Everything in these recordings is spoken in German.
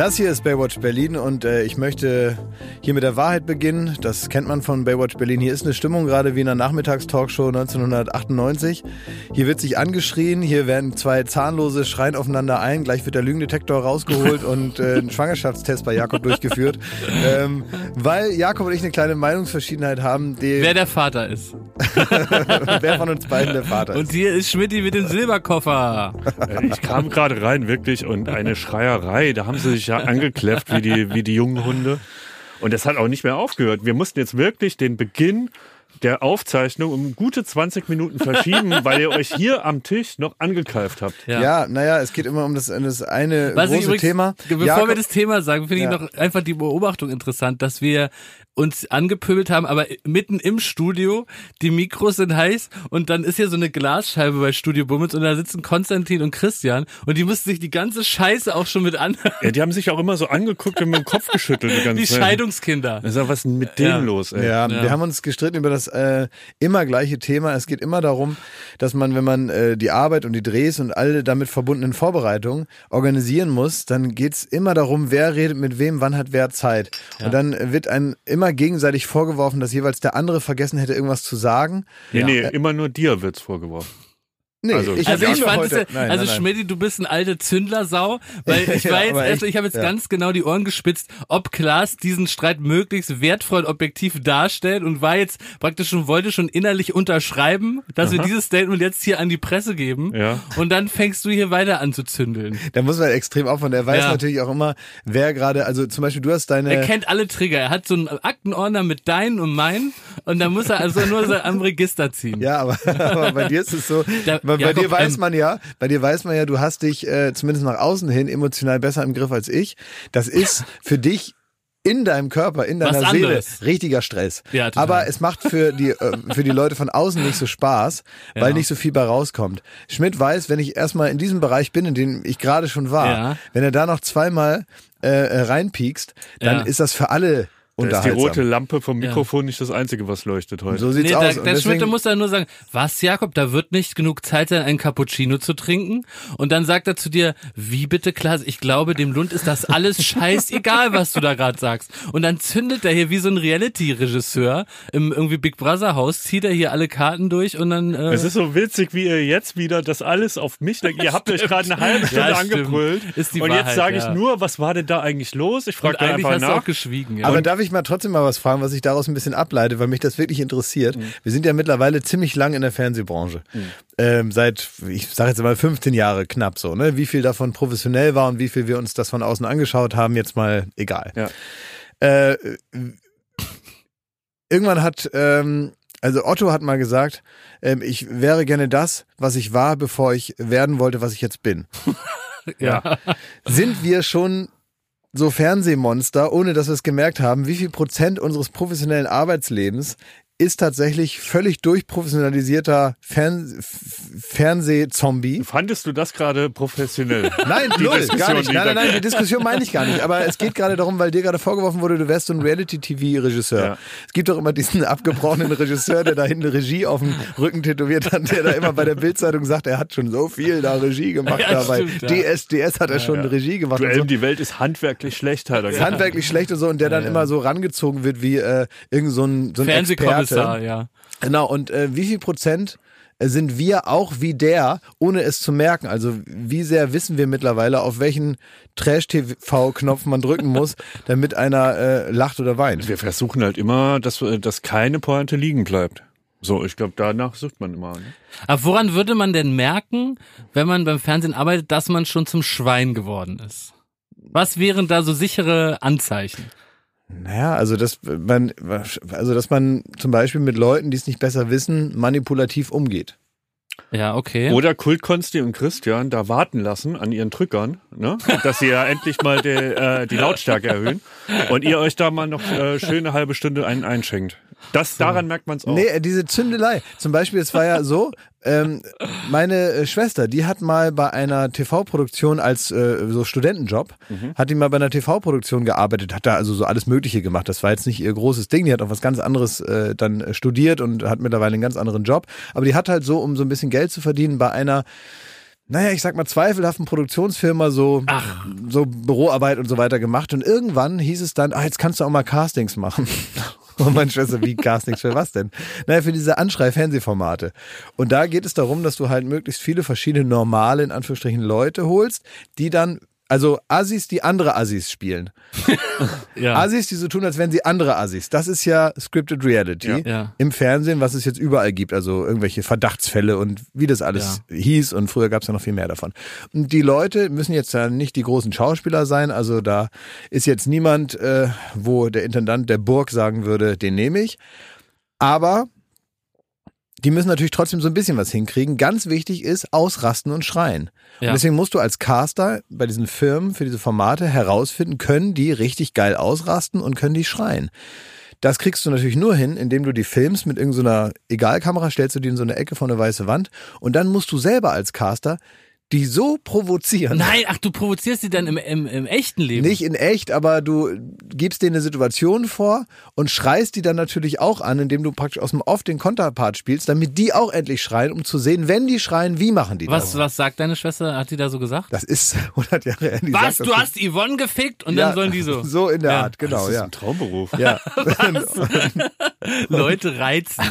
Das hier ist Baywatch Berlin und äh, ich möchte hier mit der Wahrheit beginnen. Das kennt man von Baywatch Berlin. Hier ist eine Stimmung gerade wie in einer Nachmittagstalkshow 1998. Hier wird sich angeschrien, hier werden zwei Zahnlose schreien aufeinander ein. Gleich wird der Lügendetektor rausgeholt und äh, ein Schwangerschaftstest bei Jakob durchgeführt. Ähm, weil Jakob und ich eine kleine Meinungsverschiedenheit haben. Die Wer der Vater ist. wer von uns beiden der Vater ist. Und hier ist Schmidti mit dem Silberkoffer. Äh, Ich kam gerade rein, wirklich, und eine Schreierei. Da haben sie sich ja angekläfft wie die, wie die jungen Hunde. Und das hat auch nicht mehr aufgehört. Wir mussten jetzt wirklich den Beginn der Aufzeichnung um gute 20 Minuten verschieben, weil ihr euch hier am Tisch noch angekeift habt. Ja. Ja, naja, es geht immer um das, das eine Was große übrigens, Thema. Bevor Jakob- wir das Thema sagen, finde Ja. ich noch einfach die Beobachtung interessant, dass wir uns angepöbelt haben, aber mitten im Studio, die Mikros sind heiß und dann ist hier so eine Glasscheibe bei Studio Bummels und da sitzen Konstantin und Christian und die mussten sich die ganze Scheiße auch schon mit an, Ja, die haben sich auch immer so angeguckt und mit dem Kopf geschüttelt. Die, ganze die. Scheidungskinder. Ist ja, was ist denn mit denen Ja. los, ey? Ja, Ja. wir haben uns gestritten über das äh, immer gleiche Thema. Es geht immer darum, dass man, wenn man äh, die Arbeit und die Drehs und alle damit verbundenen Vorbereitungen organisieren muss, dann geht's immer darum, wer redet mit wem, wann hat wer Zeit. Und dann wird einem immer gegenseitig vorgeworfen, dass jeweils der andere vergessen hätte, irgendwas zu sagen. Nee, nee, immer nur dir wird's vorgeworfen. Nee, Also- ich, Also ich fand es, ja- nein, also. Schmidti, du bist ein alte Zündlersau, weil ich war jetzt echt, ich habe jetzt ja. ganz genau die Ohren gespitzt, ob Klaas diesen Streit möglichst wertvoll und objektiv darstellt und war jetzt praktisch schon, wollte schon innerlich unterschreiben, dass wir dieses Statement jetzt hier an die Presse geben Ja. und dann fängst du hier weiter an zu zündeln. Da muss man extrem aufhören. Er weiß natürlich auch immer, wer gerade, also zum Beispiel du hast deine... Er kennt alle Trigger, er hat so einen Aktenordner mit deinen und meinen und da muss er also nur am Register ziehen. Ja, aber, aber bei dir ist es so, Da- bei, bei Jakob, dir weiß ähm, man ja, bei dir weiß man ja, du hast dich äh, zumindest nach außen hin emotional besser im Griff als ich. Das ist für dich in deinem Körper, in deiner Was Seele anderes. richtiger Stress. Ja. Aber es macht für die äh, für die Leute von außen nicht so Spaß, weil Ja. nicht so viel bei rauskommt. Schmidt weiß, wenn ich erstmal in diesem Bereich bin, in dem ich gerade schon war, Ja. wenn er da noch zweimal äh, äh, reinpiekst, dann ist das für alle Da ist die rote Lampe vom Mikrofon nicht das Einzige, was leuchtet heute. so sieht's Nee, aus. da, der Schmidt deswegen- muss dann nur sagen, was Jakob, da wird nicht genug Zeit sein, einen Cappuccino zu trinken. Und dann sagt er zu dir, wie bitte Klaas, ich glaube, dem Lund ist das alles scheißegal, was du da gerade sagst. Und dann zündet er hier wie so ein Reality-Regisseur im irgendwie Big Brother Haus, zieht er hier alle Karten durch und dann... Äh, Es ist so witzig, wie ihr jetzt wieder das alles auf mich denkt. Ihr habt euch gerade eine halbe Stunde Ja, stimmt. angebrüllt. Ist die und jetzt Wahrheit, sage ich ja. nur, was war denn da eigentlich los? Ich frage einfach hast du nach. auch geschwiegen. Ja. Aber darf ich mal trotzdem mal was fragen, was ich daraus ein bisschen ableite, weil mich das wirklich interessiert. Mhm. Wir sind ja mittlerweile ziemlich lang in der Fernsehbranche. Ähm, seit, ich sage jetzt mal 15 Jahre knapp so, ne? Wie viel davon professionell war und wie viel wir uns das von außen angeschaut haben, jetzt mal egal. Ja. Äh, irgendwann hat, ähm, also Otto hat mal gesagt, ähm, ich wäre gerne das, was ich war, bevor ich werden wollte, was ich jetzt bin. ja. Sind wir schon so Fernsehmonster, ohne dass wir es gemerkt haben, wie viel Prozent unseres professionellen Arbeitslebens ist tatsächlich völlig durchprofessionalisierter Fern Fernsehzombie. Fandest du das gerade professionell? Nein, Die null, Diskussion, gar nicht. Nein, nein, nein, die Diskussion meine ich gar nicht. Aber es geht gerade darum, weil dir gerade vorgeworfen wurde, du wärst so ein Reality-TV-Regisseur. Ja. Es gibt doch immer diesen abgebrochenen Regisseur, der da hinten Regie auf dem Rücken tätowiert hat, der da immer bei der Bildzeitung sagt, er hat schon so viel da Regie gemacht. Ja, da bei stimmt, ja. DSDS hat er schon Regie gemacht. und Duell so. die Welt ist handwerklich schlecht, hat er gesagt. handwerklich schlecht und so und der dann immer so rangezogen wird wie äh, irgend so ein, so ein Fernsehkommissar, Experte. ja. Genau, und äh, wie viel Prozent äh, sind wir auch wie der, ohne es zu merken? Also wie sehr wissen wir mittlerweile, auf welchen Trash-TV-Knopf man drücken muss, damit einer äh, lacht oder weint? Wir versuchen halt immer, dass, dass keine Pointe liegen bleibt. So, ich glaube, danach sucht man immer. Ne? Aber woran würde man denn merken, wenn man beim Fernsehen arbeitet, dass man schon zum Schwein geworden ist? Was wären da so sichere Anzeichen? Naja, also dass man, also dass man zum Beispiel mit Leuten, die es nicht besser wissen, manipulativ umgeht. Ja, okay. Oder Kultkonsti und Christian da warten lassen an ihren Drückern, ne? dass sie ja endlich mal die, äh, die Lautstärke erhöhen und ihr euch da mal noch äh, schön eine halbe Stunde einen einschenkt. Das, daran merkt man es auch. Nee, äh, diese Zündelei. Zum Beispiel, es war ja so, ähm, meine äh, Schwester, die hat mal bei einer TV-Produktion als äh, so Studentenjob, hat die mal bei einer TV-Produktion gearbeitet, hat da also so alles Mögliche gemacht. Das war jetzt nicht ihr großes Ding, die hat auch was ganz anderes äh, dann äh, studiert und hat mittlerweile einen ganz anderen Job. Aber die hat halt so, um so ein bisschen Geld zu verdienen, bei einer naja, ich sag mal, zweifelhaften Produktionsfirma so, so Büroarbeit und so weiter gemacht. Und irgendwann hieß es dann, ah, jetzt kannst du auch mal Castings machen. Und meine Schwester, wie Castings für was denn? Naja, für diese Anschrei-Fernsehformate. Und da geht es darum, dass du halt möglichst viele verschiedene normale, in Anführungsstrichen, Leute holst, die dann also Assis, die andere Assis spielen. Ja. Assis, die so tun, als wären sie andere Assis. Das ist ja Scripted Reality Ja. im Fernsehen, was es jetzt überall gibt. Also irgendwelche Verdachtsfälle und wie das alles hieß. Und früher gab es ja noch viel mehr davon. Und die Leute müssen jetzt ja nicht die großen Schauspieler sein. Also da ist jetzt niemand, äh, wo der Intendant der Burg sagen würde, den nehme ich. Aber die müssen natürlich trotzdem so ein bisschen was hinkriegen. Ganz wichtig ist ausrasten und schreien. Ja. Und deswegen musst du als Caster bei diesen Firmen für diese Formate herausfinden, können die richtig geil ausrasten und können die schreien. Das kriegst du natürlich nur hin, indem du die filmst mit irgendeiner Egalkamera, stellst du die in so eine Ecke vor eine weiße Wand und dann musst du selber als Caster die so provozieren. Nein, ach, du provozierst sie dann im, im, im echten Leben. Nicht in echt, aber du gibst denen eine Situation vor und schreist die dann natürlich auch an, indem du praktisch aus dem Off den Konterpart spielst, damit die auch endlich schreien, um zu sehen, wenn die schreien, wie machen die Was, das? was sagt deine Schwester? Hat die da so gesagt? Das ist 100 Jahre her. Was? sagt Du hast Yvonne gefickt und Ja, dann sollen die so So in der Ja. Art, genau, das ist ja. ein Traumberuf. Ja, Leute reizen.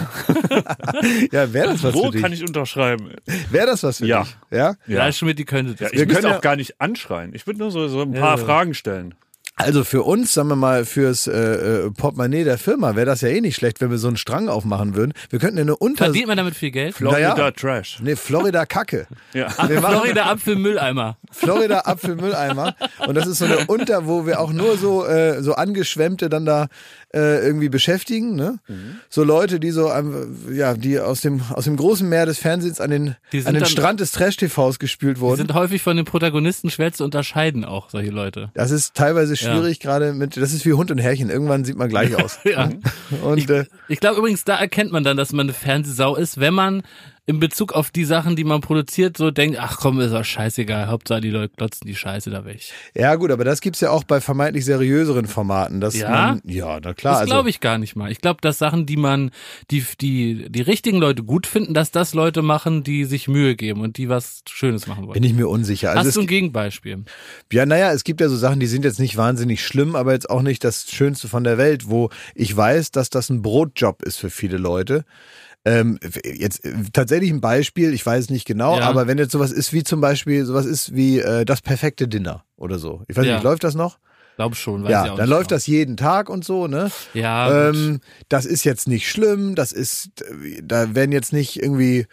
ja wäre das was Wo für dich? kann ich unterschreiben? Wäre das was für Ja. dich? Ja. Ja, Schmidt, die könnte das. Ja, ich können auch gar nicht anschreien. Ich würde nur so, so ein paar. Fragen stellen. Also für uns, sagen wir mal, fürs äh, äh, Portemonnaie der Firma wäre das ja eh nicht schlecht, wenn wir so einen Strang aufmachen würden. Wir könnten eine Unter... Verdient man damit viel Geld? Florida Naja. Trash. Nee, Florida Kacke. Ja. Florida Apfelmülleimer. Florida Apfelmülleimer. Und das ist so eine Unter, wo wir auch nur so, äh, so angeschwemmte dann da äh, irgendwie beschäftigen. Ne? Mhm. So Leute, die so, ähm, ja, die aus dem, aus dem großen Meer des Fernsehens an den, Die sind an den dann- Strand des Trash-TVs gespült Die wurden. sind häufig von den Protagonisten schwer zu unterscheiden, auch solche Leute. Das ist teilweise schwierig, gerade mit, das ist wie Hund und Härchen. Irgendwann sieht man gleich aus. Ja. Und äh, Ich glaube übrigens, da erkennt man dann, dass man eine Fernsehsau ist, wenn man in Bezug auf die Sachen, die man produziert, so denkt, ach komm, ist doch scheißegal, Hauptsache die Leute klotzen die Scheiße da weg. ja gut, aber das gibt's ja auch bei vermeintlich seriöseren Formaten. Dass Ja? Man, ja, na klar. Das also, glaube ich gar nicht mal. Ich glaube, dass Sachen, die man, die, die, die richtigen Leute gut finden, dass das Leute machen, die sich Mühe geben und die was Schönes machen wollen. bin ich mir unsicher. Also Hast du ein Gegenbeispiel? Ja, naja, es gibt ja so Sachen, die sind jetzt nicht wahnsinnig schlimm, aber jetzt auch nicht das Schönste von der Welt, wo ich weiß, dass das ein Brotjob ist für viele Leute. Ähm, jetzt äh, tatsächlich ein Beispiel, ich weiß nicht genau, Ja. aber wenn jetzt sowas ist wie zum Beispiel, sowas ist wie äh, das perfekte Dinner oder so. Ich weiß Ja. nicht, läuft das noch? Glaub schon, weiß ich ja, dann läuft genau. das jeden Tag und so, ne? Ja. Ähm, das ist jetzt nicht schlimm, das ist, da werden jetzt nicht irgendwie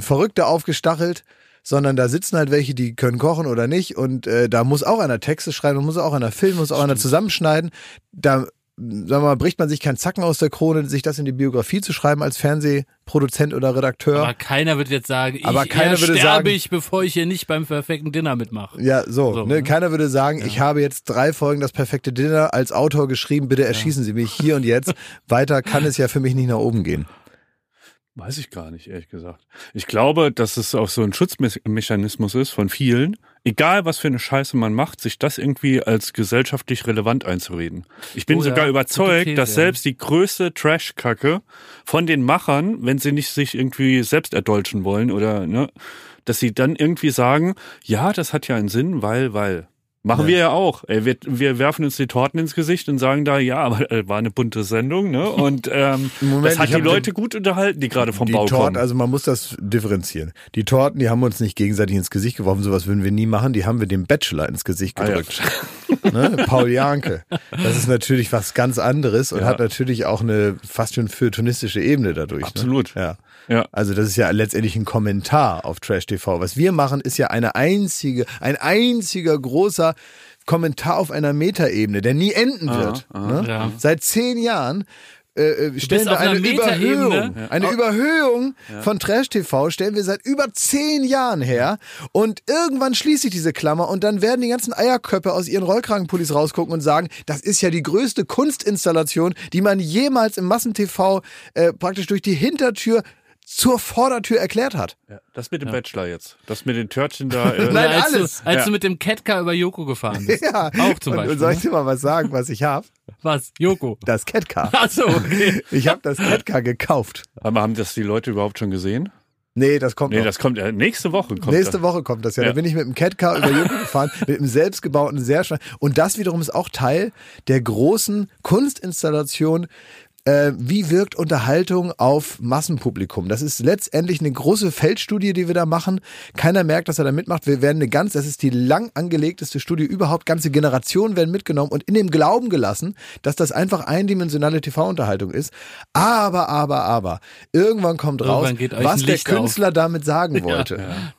Verrückte aufgestachelt, sondern da sitzen halt welche, die können kochen oder nicht und äh, da muss auch einer Texte schreiben, muss auch einer filmen, muss auch einer zusammenschneiden. Da sagen wir mal, bricht man sich keinen Zacken aus der Krone, sich das in die Biografie zu schreiben als Fernsehproduzent oder Redakteur. aber keiner würde jetzt sagen, ich Aber keiner würde sterbe sagen- ich, bevor ich hier nicht beim perfekten Dinner mitmache. ja, so. So, ne? ne? Keiner würde sagen, ich habe jetzt drei Folgen das perfekte Dinner als Autor geschrieben, bitte erschießen Sie mich hier und jetzt. Weiter kann es ja für mich nicht nach oben gehen. Weiß ich gar nicht, ehrlich gesagt. Ich glaube, dass es auch so ein Schutzmechanismus ist von vielen, egal was für eine Scheiße man macht, sich das irgendwie als gesellschaftlich relevant einzureden. Ich bin Oh ja, sogar gute überzeugt, These, dass ja. selbst die größte Trash-Kacke von den Machern, wenn sie nicht sich irgendwie selbst erdolchen wollen oder, ne, dass sie dann irgendwie sagen, ja, das hat ja einen Sinn, weil, weil. Machen Ja. wir ja auch. Ey, wir, wir werfen uns die Torten ins Gesicht und sagen da, ja, aber äh, war eine bunte Sendung, ne? Und ähm, Moment, das hat die Leute gut unterhalten, die gerade vom die Bau Torten, kommen. also man muss das differenzieren. Die Torten, die haben wir uns nicht gegenseitig ins Gesicht geworfen, sowas würden wir nie machen. Die haben wir dem Bachelor ins Gesicht Ah, ja. gedrückt. ne? Paul Janke. Das ist natürlich was ganz anderes und Ja. hat natürlich auch eine fast schon feuilletonistische Ebene dadurch. Absolut. Ne? Ja. Ja. Also das ist ja letztendlich ein Kommentar auf Trash TV. Was wir machen, ist ja eine einzige, ein einziger großer Kommentar auf einer Metaebene, der nie enden wird. ne? Ja. Seit zehn Jahren äh, äh, stellen wir eine. Überhöhung, eine Überhöhung von Trash TV stellen wir seit über zehn Jahren her und irgendwann schließt sich diese Klammer und dann werden die ganzen Eierköpfe aus ihren Rollkragenpullis rausgucken und sagen, das ist ja die größte Kunstinstallation, die man jemals im Massentv äh, praktisch durch die Hintertür zur Vordertür erklärt hat. Ja, das mit dem Bachelor jetzt. Das mit den Törtchen da. Äh, Nein, als alles. Du, als Ja. du mit dem Catcar über Joko gefahren bist. Ja, Auch zum Beispiel. Und soll ich ne? dir mal was sagen, was ich habe? Was? Joko. Das Catcar. Achso, okay. Ich habe das Catcar gekauft. Aber haben das die Leute überhaupt schon gesehen? Nee, das kommt Nee, noch. das kommt ja nächste Woche. Kommt Nächste das. Woche kommt das ja. Ja. Da bin ich mit dem Catcar über Joko gefahren, mit einem selbstgebauten, sehr schnell. Und das wiederum ist auch Teil der großen Kunstinstallation. Äh, wie wirkt Unterhaltung auf Massenpublikum? Das ist letztendlich eine große Feldstudie, die wir da machen. Keiner merkt, dass er da mitmacht. Wir werden eine ganz, das ist die lang angelegteste Studie überhaupt. Ganze Generationen werden mitgenommen und in dem Glauben gelassen, dass das einfach eindimensionale TV-Unterhaltung ist. Aber, aber, aber, irgendwann kommt raus, Irgendwann was der Licht auf. Künstler damit sagen wollte.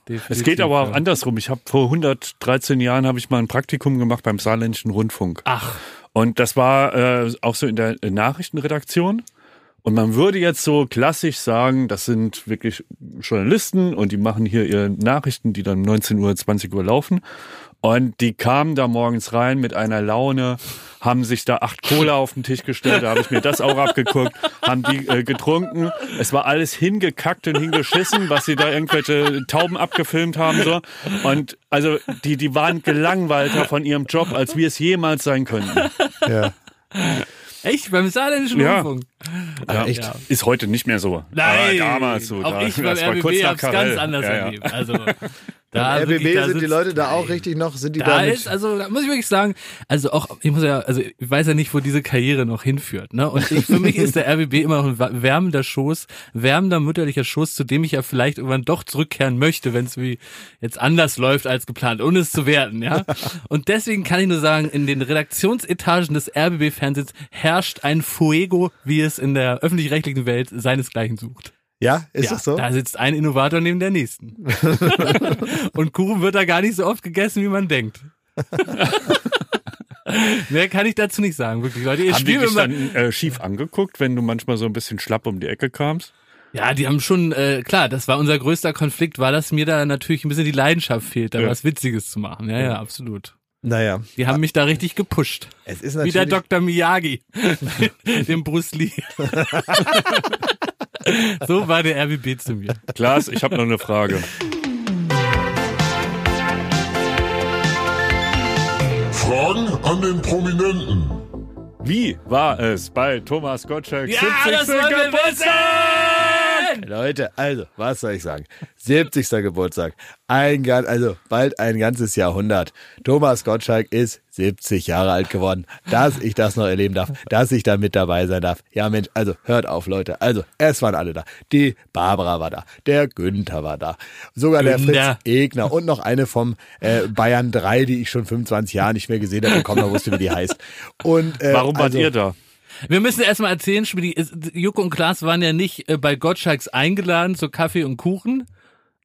Definitiv, Es geht aber auch ja. andersrum. Ich habe vor 113 Jahren habe ich mal ein Praktikum gemacht beim Saarländischen Rundfunk. Ach, Und das war äh, auch so in der Nachrichtenredaktion. Und man würde jetzt so klassisch sagen, das sind wirklich Journalisten und die machen hier ihre Nachrichten, die dann 19 Uhr, 20 Uhr laufen. Und die kamen da morgens rein mit einer Laune, haben sich da acht Cola auf den Tisch gestellt, da habe ich mir das auch abgeguckt, haben die äh, getrunken. Es war alles hingekackt und hingeschissen, was sie da irgendwelche Tauben abgefilmt haben. so. Und also die, die waren gelangweilter von ihrem Job, als wir es jemals sein könnten. Ja. echt? Beim Saarländischen Ja. Rundfunk? Ja, echt? Ja. Ist heute nicht mehr so. Nein, Aber damals so. auch da, ich beim das war kurz RBB hab's Karel. ganz anders ja, ja. erlebt. Also, da Beim wirklich, RBB da sind die sitzt- Leute da auch richtig noch, sind die da, Da ist, also da muss ich wirklich sagen, also auch, ich muss ja, also ich weiß ja nicht, wo diese Karriere noch hinführt, ne? Und ich, für mich ist der RBB immer noch ein wärmender Schoß, wärmender mütterlicher Schoß, zu dem ich ja vielleicht irgendwann doch zurückkehren möchte, wenn es wie jetzt anders läuft als geplant, ohne es zu werten, ja? Und deswegen kann ich nur sagen, in den Redaktionsetagen des RBB-Fernsehens herrscht ein Fuego, wie es in der öffentlich-rechtlichen Welt seinesgleichen sucht. Ja, ist ja, das so? Da sitzt ein Innovator neben der nächsten. Und Kuchen wird da gar nicht so oft gegessen, wie man denkt. Mehr kann ich dazu nicht sagen, wirklich, Leute. Ihr Haben die dich dann äh, schief angeguckt, wenn du manchmal so ein bisschen schlapp um die Ecke kamst? Ja, die haben schon, äh, klar, das war unser größter Konflikt, war, dass mir da natürlich ein bisschen die Leidenschaft fehlt, da Ja. was Witziges zu machen. Ja, ja, absolut. Naja, Die haben mich da richtig gepusht. es ist Wie natürlich. der Dr. Miyagi, dem Bruce Lee. so war der RBB zu mir. Klaas, ich habe noch eine Frage. Fragen an den Prominenten. Wie war es bei Thomas Gottschalk? Ja, das wollen wir wissen! Leute, also, was soll ich sagen? 70. Geburtstag. Ein ganz, also bald ein ganzes Jahrhundert. Thomas Gottschalk ist 70 Jahre alt geworden. Dass ich das noch erleben darf, dass ich da mit dabei sein darf. Ja, Mensch, also hört auf, Leute. Also, es waren alle da. Die Barbara war da. Der Günther war da. Sogar der Günther. Fritz Egner und noch eine vom äh, Bayern 3, die ich schon 25 Jahre nicht mehr gesehen habe. Kaum noch wusste, wie die heißt. Und, äh, Warum wart also, ihr da? Wir müssen erstmal erzählen, Schmidi, Joko und Klaas waren ja nicht äh, bei Gottschalks eingeladen zu Kaffee und Kuchen,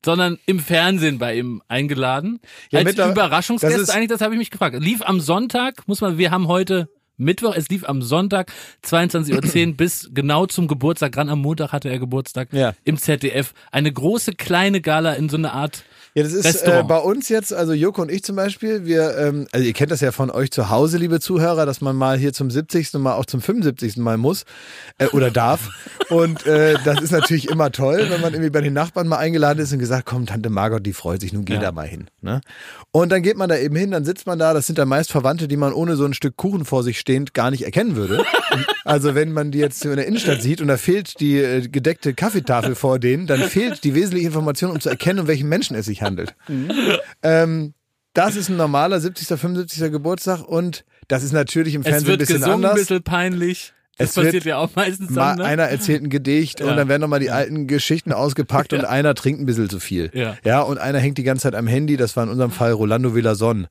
sondern im Fernsehen bei ihm eingeladen. Ja, Als Überraschungsgäste das eigentlich, das habe ich mich gefragt. Lief am Sonntag, muss man, wir haben heute Mittwoch, es lief am Sonntag 22.10 Uhr bis genau zum Geburtstag, gerade am Montag hatte er Geburtstag Ja. im ZDF. Eine große kleine Gala in so einer Art Ja, das ist äh, bei uns jetzt, also Joko und ich zum Beispiel, wir, ähm, also ihr kennt das ja von euch zu Hause, liebe Zuhörer, dass man mal hier zum 70. mal auch zum 75. mal muss äh, oder darf. Und äh, das ist natürlich immer toll, wenn man irgendwie bei den Nachbarn mal eingeladen ist und gesagt, komm, Tante Margot, die freut sich, nun geh Ja. da mal hin. Ne? Und dann geht man da eben hin, dann sitzt man da, das sind dann meist Verwandte, die man ohne so ein Stück Kuchen vor sich stehend gar nicht erkennen würde. Also wenn man die jetzt in der Innenstadt sieht und da fehlt die äh, gedeckte Kaffeetafel vor denen, dann fehlt die wesentliche Information, um zu erkennen, um welchen Menschen es sich handelt. Ähm, das ist ein normaler 70., 75. Geburtstag und das ist natürlich im Fernsehen ein wird bisschen gesungen, ein anders. bisschen peinlich. Das Es passiert ja auch meistens Mal dann, ne? einer erzählt ein Gedicht Ja. und dann werden nochmal die alten Geschichten ausgepackt und einer trinkt ein bisschen zu viel. Ja. ja, und einer hängt die ganze Zeit am Handy, das war in unserem Fall Rolando Villason.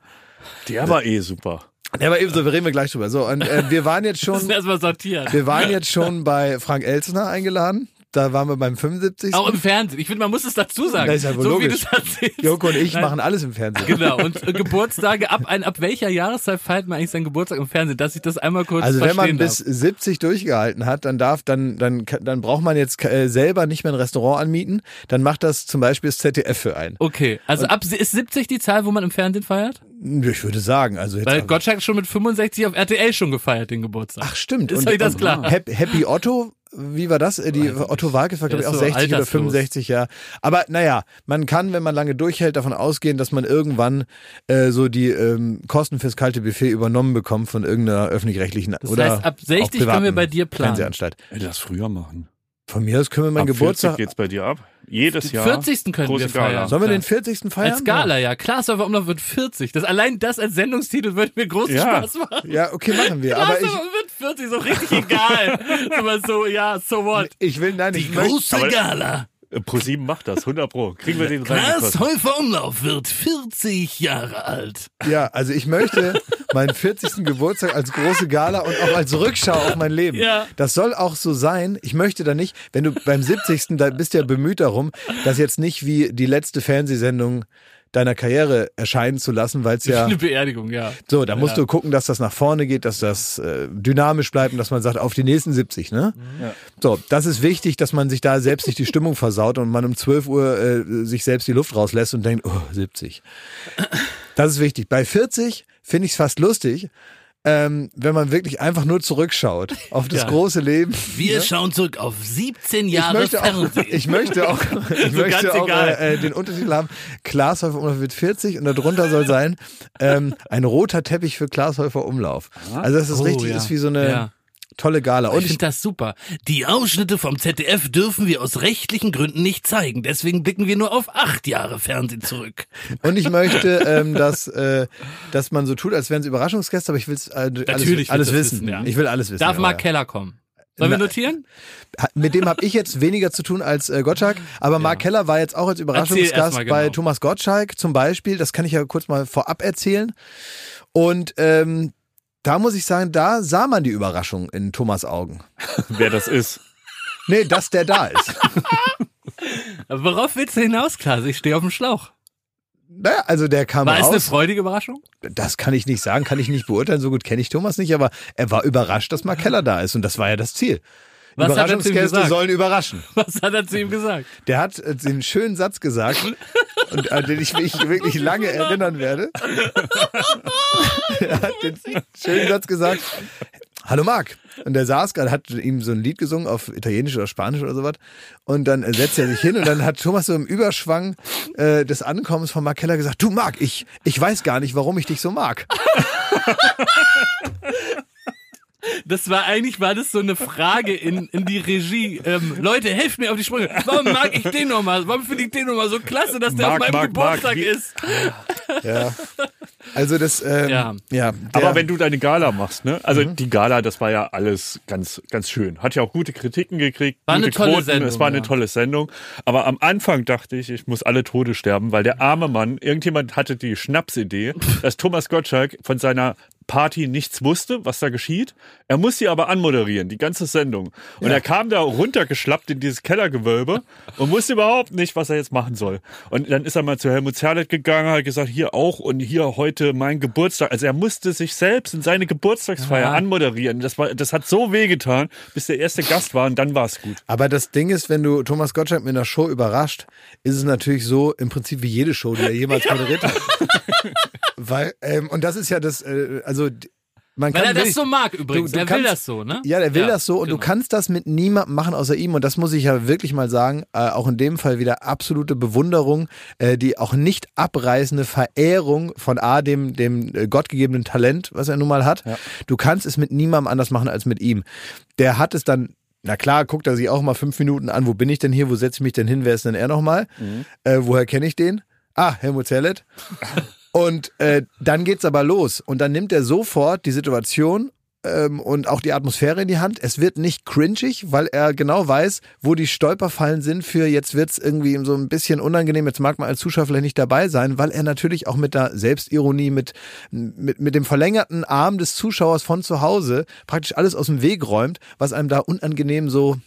Der war eh super. Der war eben so, wir reden wir gleich drüber. So, und äh, wir waren jetzt schon, erstmal sortieren. wir waren jetzt schon bei Frank Elsner eingeladen. Da waren wir beim 75. Auch im Fernsehen. Ich finde, man muss es dazu sagen. Das ist ja wohl so logisch. Joko und ich Nein. machen alles im Fernsehen. Genau, und äh, Geburtstage, ab, ein, ab welcher Jahreszeit feiert man eigentlich seinen Geburtstag im Fernsehen, dass ich das einmal kurz Also wenn man bis darf. 70 durchgehalten hat, dann darf, dann, dann, dann braucht man jetzt äh, selber nicht mehr ein Restaurant anmieten. Dann macht das zum Beispiel das ZDF für einen. Okay, also ab ist 70 die Zahl, wo man im Fernsehen feiert? Ich würde sagen, also jetzt. Weil Gottschalk schon mit 65 auf RTL schon gefeiert, den Geburtstag. Ach stimmt. Ist euch das klar? Happy, Otto, wie war das? Äh, Die Otto Walkes war glaube ich auch ist so 60 oder alterslos. 65, ja. Aber naja, man kann, wenn man lange durchhält, davon ausgehen, dass man irgendwann äh, so die ähm, Kosten fürs kalte Buffet übernommen bekommt von irgendeiner öffentlich-rechtlichen Das oder heißt, ab auch 60 können wir privaten bei dir planen. Fernsehanstalt. Ey, lass früher machen. Von mir aus können wir meinen 40 Geburtstag. geht's bei dir ab. Jedes Den Jahr. 40. können große wir feiern. Gala. Sollen wir Klar. den 40. feiern? Als Gala, ja. Klaasdorfer Umlauf wird 40. Das, allein das als Sendungstitel würde mir großen Ja. Spaß machen. Ja, okay, machen wir. Aber ich, wird 40, so richtig egal. Aber so, ja, so what. ich will, nein, ich möchte, Aber- Gala. Äh, ProSieben macht das, 100 Pro. Kriegen wir den rein? Häufer Umlauf wird 40 Jahre alt. ja, also ich möchte meinen 40. Geburtstag als große Gala und auch als Rückschau auf mein Leben. Ja. Das soll auch so sein. Ich möchte da nicht, wenn du beim 70. da bist du ja bemüht darum, das jetzt nicht wie die letzte Fernsehsendung deiner Karriere erscheinen zu lassen, weil es ja Eine Beerdigung, ja. so, da musst du gucken, dass das nach vorne geht, dass das äh, dynamisch bleibt und dass man sagt, auf die nächsten 70, ne? So, das ist wichtig, dass man sich da selbst nicht die Stimmung versaut und man um 12 Uhr äh, sich selbst die Luft rauslässt und denkt, oh, 70. Das ist wichtig. Bei 40 finde ich es fast lustig, ähm, wenn man wirklich einfach nur zurückschaut auf das Ja. große Leben. Wir schauen zurück auf 17 Ich Jahre möchte, auch, Fernsehen. ich möchte auch, ich So möchte auch äh, den Untertitel haben, Glashäufer Umlauf wird 40 und darunter soll sein, ähm, ein roter Teppich für Glashäufer Umlauf. Also dass es Oh, richtig ja. ist wie so eine Ja. Tolle Gala. Und ich finde das super. Die Ausschnitte vom ZDF dürfen wir aus rechtlichen Gründen nicht zeigen. Deswegen blicken wir nur auf acht Jahre Fernsehen zurück. und ich möchte, ähm, dass, äh, dass man so tut, als wären es Überraschungsgäste, aber ich will äh, alles, alles wissen. wissen, ja. Ich will alles wissen. Darf ja, Mark ja. Keller kommen? Sollen wir notieren? Mit dem habe ich jetzt weniger zu tun als äh, Gottschalk, aber Mark Keller war jetzt auch als Überraschungsgast mal bei genau. Thomas Gottschalk zum Beispiel. Das kann ich ja kurz mal vorab erzählen. Und ähm, da muss ich sagen, da sah man die Überraschung in Thomas Augen. Wer das ist. Nee, dass der da ist. Worauf willst du hinaus, Klaas? Ich stehe auf dem Schlauch. naja, also der kam War es eine raus. freudige Überraschung? Das kann ich nicht sagen, kann ich nicht beurteilen. So gut kenne ich Thomas nicht, aber er war überrascht, dass Mark Keller da ist. Und das war ja das Ziel. Was hat er zu ihm Überraschungsgäste gesagt? sollen überraschen. Was hat er zu ihm gesagt? Der hat äh, den schönen Satz gesagt, und an den ich mich wirklich lange erinnern werde. er hat den schönen Satz gesagt. Hallo Marc. Und der saß gerade, hat ihm so ein Lied gesungen auf Italienisch oder Spanisch oder sowas. Und dann äh, setzt er sich hin und dann hat Thomas so im Überschwang äh, des Ankommens von Mark Keller gesagt, du Marc, ich, ich weiß gar nicht, warum ich dich so mag. Das war eigentlich, war das so eine Frage in, in die Regie. Ähm, Leute, helft mir auf die Sprünge. Warum mag ich den nochmal? Warum finde ich den nochmal so klasse, dass der Mark, auf meinem Mark, Geburtstag Mark, ist? Ja. Also das, ähm, Ja. ja. Aber wenn du deine Gala machst, ne? Also Mhm. die Gala, das war ja alles ganz, ganz schön. Hat ja auch gute Kritiken gekriegt. War eine tolle Quoten. Sendung, Es war eine ja. tolle Sendung. Aber am Anfang dachte ich, ich muss alle Tode sterben, weil der arme Mann, irgendjemand hatte die Schnapsidee, dass Thomas Gottschalk von seiner Party nichts wusste, was da geschieht. Er muss sie aber anmoderieren, die ganze Sendung. Und er kam da runtergeschlappt in dieses Kellergewölbe und wusste überhaupt nicht, was er jetzt machen soll. Und dann ist er mal zu Helmut Zerlett gegangen, hat gesagt, hier auch und hier heute mein Geburtstag. Also er musste sich selbst in seine Geburtstagsfeier Ja. anmoderieren. Das war, das hat so wehgetan, bis der erste Gast war und dann war es gut. Aber das Ding ist, wenn du Thomas Gottschalk mit einer Show überrascht, ist es natürlich so im Prinzip wie jede Show, die er jemals moderiert hat. Weil, ähm, und das ist ja das, äh, also d- man Weil kann er das wirklich- so mag übrigens. du er will kannst- das so, ne? Ja, der will das so und genau. du kannst das mit niemandem machen außer ihm und das muss ich ja wirklich mal sagen, äh, auch in dem Fall wieder absolute Bewunderung, äh, die auch nicht abreißende Verehrung von A, dem, dem äh, gottgegebenen Talent, was er nun mal hat. Du kannst es mit niemandem anders machen als mit ihm. Der hat es dann na klar, guckt er sich auch mal fünf Minuten an, wo bin ich denn hier, wo setze ich mich denn hin, wer ist denn er nochmal? Äh, woher kenne ich den? Ah, Helmut Zerlett. Und äh, dann geht's aber los. Und dann nimmt er sofort die Situation ähm, und auch die Atmosphäre in die Hand. Es wird nicht cringig, weil er genau weiß, wo die Stolperfallen sind für jetzt wird's irgendwie so ein bisschen unangenehm. Jetzt mag man als Zuschauer vielleicht nicht dabei sein, weil er natürlich auch mit der Selbstironie, mit, mit, mit dem verlängerten Arm des Zuschauers von zu Hause praktisch alles aus dem Weg räumt, was einem da unangenehm so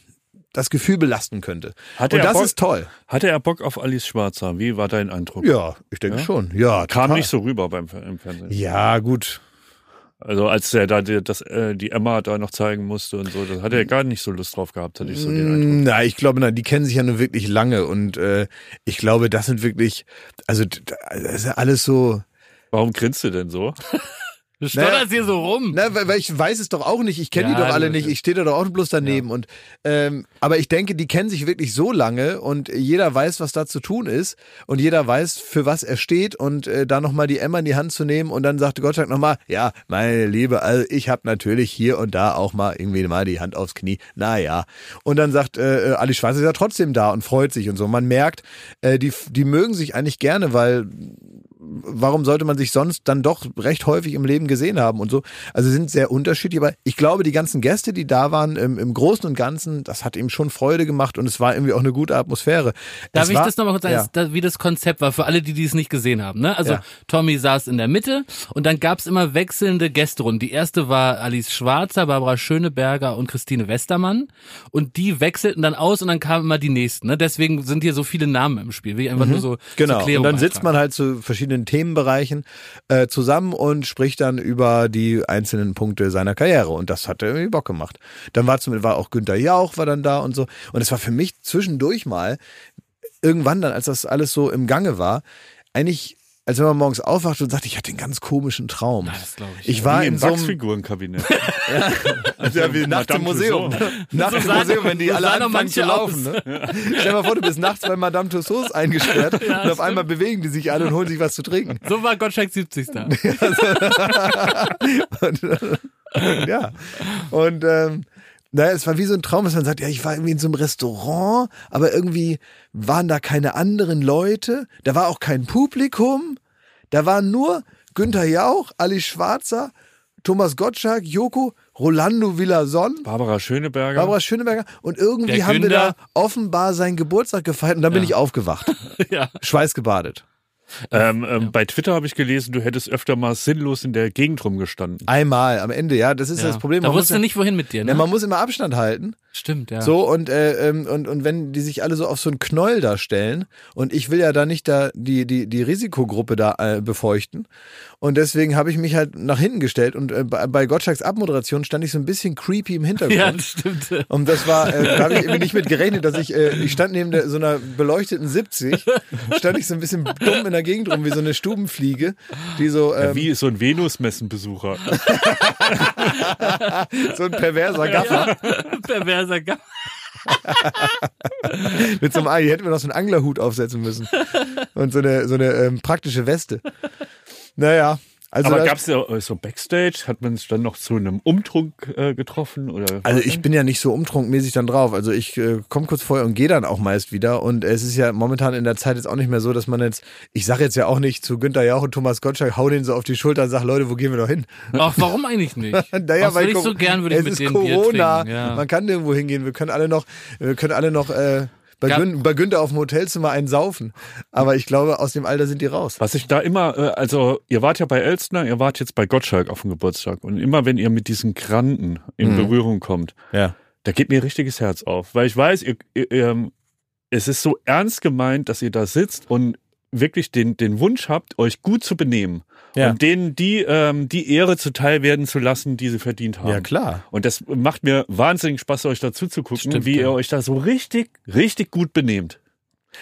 das Gefühl belasten könnte. Hatte und das Bock- ist toll. Hatte er Bock auf Alice Schwarzer? Wie war dein Eindruck? Ja, ich denke schon. Ja, Kam total. nicht so rüber beim im Fernsehen. Ja, gut. Also als er da die, das, äh, die Emma da noch zeigen musste und so, da hat er gar nicht so Lust drauf gehabt, hatte ich so den Eindruck. Mm, Na, ich glaube, na, die kennen sich ja nur wirklich lange und äh, ich glaube, das sind wirklich, also das ist ja alles so. Warum grinst du denn so? Du stotterst hier so rum. Na, weil, weil ich weiß es doch auch nicht. Ich kenne Ja, die doch alle du- nicht. Ich stehe da doch auch bloß daneben. Und ähm, aber ich denke, die kennen sich wirklich so lange und jeder weiß, was da zu tun ist und jeder weiß, für was er steht und äh, da nochmal die Emma in die Hand zu nehmen und dann sagte Gottschalk nochmal, ja, meine Liebe, also ich habe natürlich hier und da auch mal irgendwie mal die Hand aufs Knie. Naja. Und dann sagt äh, äh, Ali Schwarz ist ja trotzdem da und freut sich und so. Man merkt, äh, die, die mögen sich eigentlich gerne, weil warum sollte man sich sonst dann doch recht häufig im Leben gesehen haben und so. Also sind sehr unterschiedlich, aber ich glaube, die ganzen Gäste, die da waren, im, im Großen und Ganzen, das hat ihm schon Freude gemacht und es war irgendwie auch eine gute Atmosphäre. Darf es ich war, das nochmal kurz sagen, Ja. wie das Konzept war, für alle, die, die es nicht gesehen haben. Ne? Also Ja. Tommy saß in der Mitte und dann gab's immer wechselnde Gästerunden. Die erste war Alice Schwarzer, Barbara Schöneberger und Christine Westermann. Und die wechselten dann aus und dann kamen immer die nächsten. Ne? Deswegen sind hier so viele Namen im Spiel. Will ich einfach nur so Genau. Und dann sitzt man halt zu verschiedenen Themenbereichen äh, zusammen und spricht dann über die einzelnen Punkte seiner Karriere. Und das hat irgendwie Bock gemacht. Dann war zum war auch Günther Jauch war dann da und so. Und es war für mich zwischendurch mal, irgendwann dann, als das alles so im Gange war, eigentlich, als wenn man morgens aufwacht und sagt, ich hatte einen ganz komischen Traum. das glaub ich. Ich war Wie in im so einem Wachsfigurenkabinett. ja, wie nachts im Museum. Tussauds. Nachts im Museum, wenn die alle anfangen zu manche laufen. Ne? Stell dir mal vor, du bist nachts bei Madame Tussauds eingesperrt und auf einmal bewegen die sich alle und holen sich was zu trinken. So war Gottschalk 70. Und, äh, ja. Und ähm, naja, es war wie so ein Traum, dass man sagt, ja, ich war irgendwie in so einem Restaurant, aber irgendwie waren da keine anderen Leute, da war auch kein Publikum, da waren nur Günther Jauch, Ali Schwarzer, Thomas Gottschalk, Joko, Rolando Villason, Barbara Schöneberger. Barbara Schöneberger und irgendwie Der haben wir da offenbar seinen Geburtstag gefeiert und dann bin ich aufgewacht, ja. schweißgebadet. Ähm, ähm, bei Twitter habe ich gelesen, du hättest öfter mal sinnlos in der Gegend rumgestanden. Einmal am Ende, ja, das ist ja. das Problem. Da Man muss wusste ja, nicht, wohin mit dir. Ne? ja, man muss immer Abstand halten. Stimmt, ja. So, und, äh, ähm, und, und wenn die sich alle so auf so einen Knoll da stellen und ich will ja da nicht da die, die, die Risikogruppe da äh, befeuchten. Und deswegen habe ich mich halt nach hinten gestellt und äh, bei, Gottschalks Abmoderation stand ich so ein bisschen creepy im Hintergrund. Ja, das stimmt. Und das war, äh, da habe ich irgendwie nicht mit gerechnet, dass ich, äh, ich stand neben der, so einer beleuchteten 70, stand ich so ein bisschen dumm in der Gegend rum, wie so eine Stubenfliege, die so, ähm, Wie so ein Venus-Messenbesucher. so ein perverser Gaffer Perverser Gast. mit so einem Ei. Hätten wir noch so einen Anglerhut aufsetzen müssen. Und so eine, so eine ähm, praktische Weste. Naja. Also, Aber gab es ja so Backstage? Hat man sich dann noch zu einem Umtrunk äh, getroffen? Oder Also ich bin ja nicht so umtrunkmäßig dann drauf. Also ich äh, komme kurz vorher und gehe dann auch meist wieder. Und es ist ja momentan in der Zeit jetzt auch nicht mehr so, dass man jetzt, ich sage jetzt ja auch nicht zu Günther Jauch und Thomas Gottschalk, hau den so auf die Schulter und sag, Leute, wo gehen wir noch hin? Ach, warum eigentlich nicht? Naja, würde ich so gern, würde ich es mit ist denen Bier Corona. trinken. Ja. Man kann nirgendwo hingehen. Wir können alle noch, wir können alle noch äh, bei, Gün, bei Günther auf dem Hotelzimmer einen saufen. Aber ich glaube, aus dem Alter sind die raus. Was ich da immer, äh, also ihr wart ja bei Elstner, ihr wart jetzt bei Gottschalk auf dem Geburtstag und immer wenn ihr mit diesen Granten in Berührung kommt, Ja. da geht mir ein richtiges Herz auf, weil ich weiß, ihr, ihr, ähm, es ist so ernst gemeint, dass ihr da sitzt und wirklich den, den Wunsch habt, euch gut zu benehmen Ja. und denen die, ähm, die Ehre zuteil werden zu lassen, die sie verdient haben. Ja, klar. Und das macht mir wahnsinnig Spaß, euch dazu zu gucken, Stimmt, wie ja. ihr euch da so richtig, richtig gut benehmt.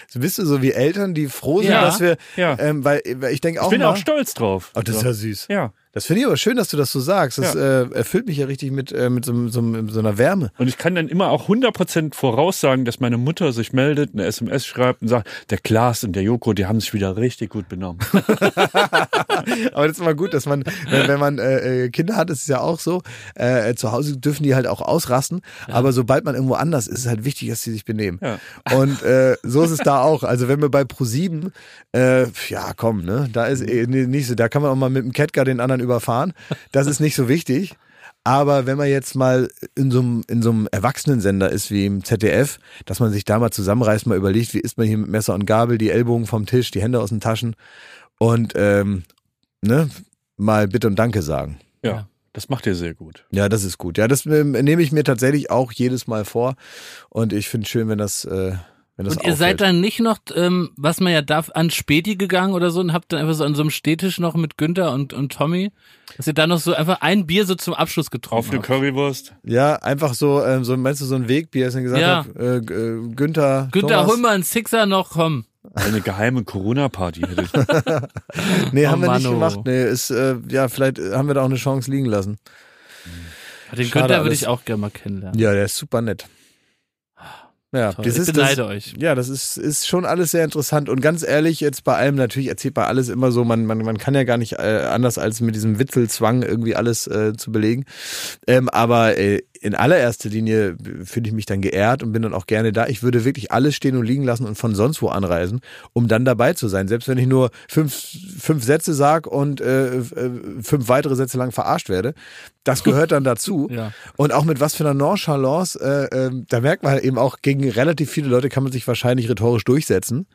So bist du so wie Eltern, die froh sind, Ja. dass wir, Ja. ähm, weil, weil ich denke auch Ich bin mal, auch stolz drauf. Oh, das ist ja süß. ja. Das finde ich aber schön, dass du das so sagst. Das äh, erfüllt mich ja richtig mit, äh, mit so, so, so einer Wärme. Und ich kann dann immer auch 100% voraussagen, dass meine Mutter sich meldet, eine SMS schreibt und sagt, der Klaas und der Joko, die haben sich wieder richtig gut benommen. Aber das ist immer gut, dass man, wenn, wenn man äh, äh, Kinder hat, ist es ja auch so, äh, zu Hause dürfen die halt auch ausrasten, aber sobald man irgendwo anders ist, ist es halt wichtig, dass sie sich benehmen. Ja. Und äh, so ist es da auch. Also wenn wir bei Pro7, äh, ja komm, ne, da ist eh nicht so, da kann man auch mal mit dem Catcar den anderen überfahren. Das ist nicht so wichtig. Aber wenn man jetzt mal in so einem, in so einem Erwachsenensender ist wie im ZDF, dass man sich da mal zusammenreißt, mal überlegt, wie ist man hier mit Messer und Gabel, die Ellbogen vom Tisch, die Hände aus den Taschen und ähm, ne, mal Bitte und Danke sagen. Ja, das macht ihr sehr gut. Ja, das ist gut. Ja, das ähm, nehme ich mir tatsächlich auch jedes Mal vor. Und ich finde es schön, wenn das, äh, wenn das Und ihr seid auffällt. dann nicht noch, ähm, was man ja darf, an Späti gegangen oder so und habt dann einfach so an so einem Städtisch noch mit Günther und, und Tommy, dass ihr da noch so einfach ein Bier so zum Abschluss Auf getrunken eine habt. Currywurst. Ja, einfach so, ähm, so meinst du so ein Wegbier, als ich gesagt Ja. habe, äh, äh, Günther, Günther, Thomas, hol mal einen Sixer noch, komm. Eine geheime Corona-Party hätte ich. Nee, Oh haben wir nicht Mann, oh. gemacht. Nee, ist, äh, ja, vielleicht äh, haben wir da auch eine Chance liegen lassen. Den Schade Günther würde ich auch gerne mal kennenlernen. Ja, der ist super nett. Ja, Toll. das ich ist das, beneide euch. ja, das ist, ist schon alles sehr interessant. Und ganz ehrlich, jetzt bei allem, natürlich erzählt man alles immer so, man, man, man kann ja gar nicht äh, anders als mit diesem Witzelzwang irgendwie alles äh, zu belegen. Ähm, aber äh, in allererster Linie fühle ich mich dann geehrt und bin dann auch gerne da. Ich würde wirklich alles stehen und liegen lassen und von sonst wo anreisen, um dann dabei zu sein. Selbst wenn ich nur fünf, fünf Sätze sag und äh, äh, fünf weitere Sätze lang verarscht werde. Das gehört dann dazu. Ja. Und auch mit was für einer Nonchalance, äh, ähm, da merkt man halt eben auch, gegen relativ viele Leute kann man sich wahrscheinlich rhetorisch durchsetzen.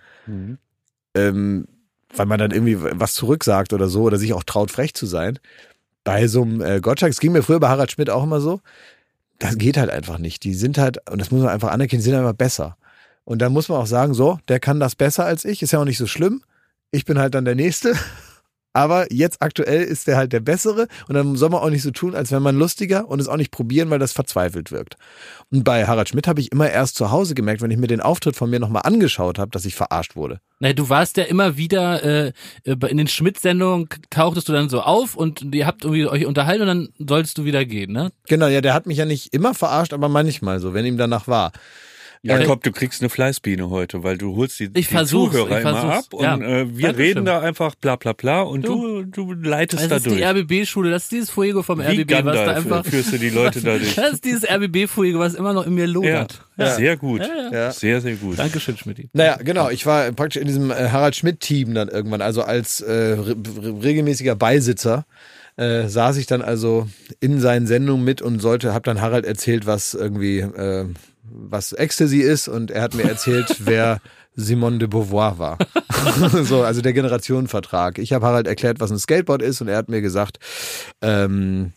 Ähm, weil man dann irgendwie was zurücksagt oder so oder sich auch traut, frech zu sein. Bei so einem äh, Gottschalk, es ging mir früher bei Harald Schmidt auch immer so, das geht halt einfach nicht. Die sind halt, und das muss man einfach anerkennen, die sind einfach besser. Und dann muss man auch sagen, so, der kann das besser als ich, ist ja auch nicht so schlimm. Ich bin halt dann der Nächste. Aber jetzt aktuell ist der halt der Bessere und dann soll man auch nicht so tun, als wäre man lustiger und es auch nicht probieren, weil das verzweifelt wirkt. Und bei Harald Schmidt habe ich immer erst zu Hause gemerkt, wenn ich mir den Auftritt von mir nochmal angeschaut habe, dass ich verarscht wurde. Nee, du warst ja immer wieder äh, äh, in den Schmidt-Sendungen tauchtest du dann so auf und ihr habt irgendwie euch unterhalten und dann sollst du wieder gehen, ne? Genau, ja, der hat mich ja nicht immer verarscht, aber manchmal so, wenn ihm danach war. Jakob, du kriegst eine Fleißbiene heute, weil du holst die, Ich die Zuhörer ich immer ab und Ja. äh, wir reden da einfach bla bla bla und Du. du, du leitest Das da ist durch. die RBB-Schule, das ist dieses Fuego vom Wie RBB, was da Gandalf einfach. führst du die Leute da durch. Das ist dieses RBB-Fuego, was immer noch in mir Ja, lodert. sehr gut. Ja. Sehr, sehr gut. Dankeschön, Schmidt. Naja, genau. Ich war praktisch in diesem äh, Harald Schmidt-Team dann irgendwann, also als äh, re re regelmäßiger Beisitzer. Äh, saß ich dann also in seinen Sendungen mit und sollte, hab dann Harald erzählt, was irgendwie, äh, was Ecstasy ist und er hat mir erzählt, wer Simone de Beauvoir war. so, also der Generationenvertrag. Ich habe Harald erklärt, was ein Skateboard ist und er hat mir gesagt, ähm,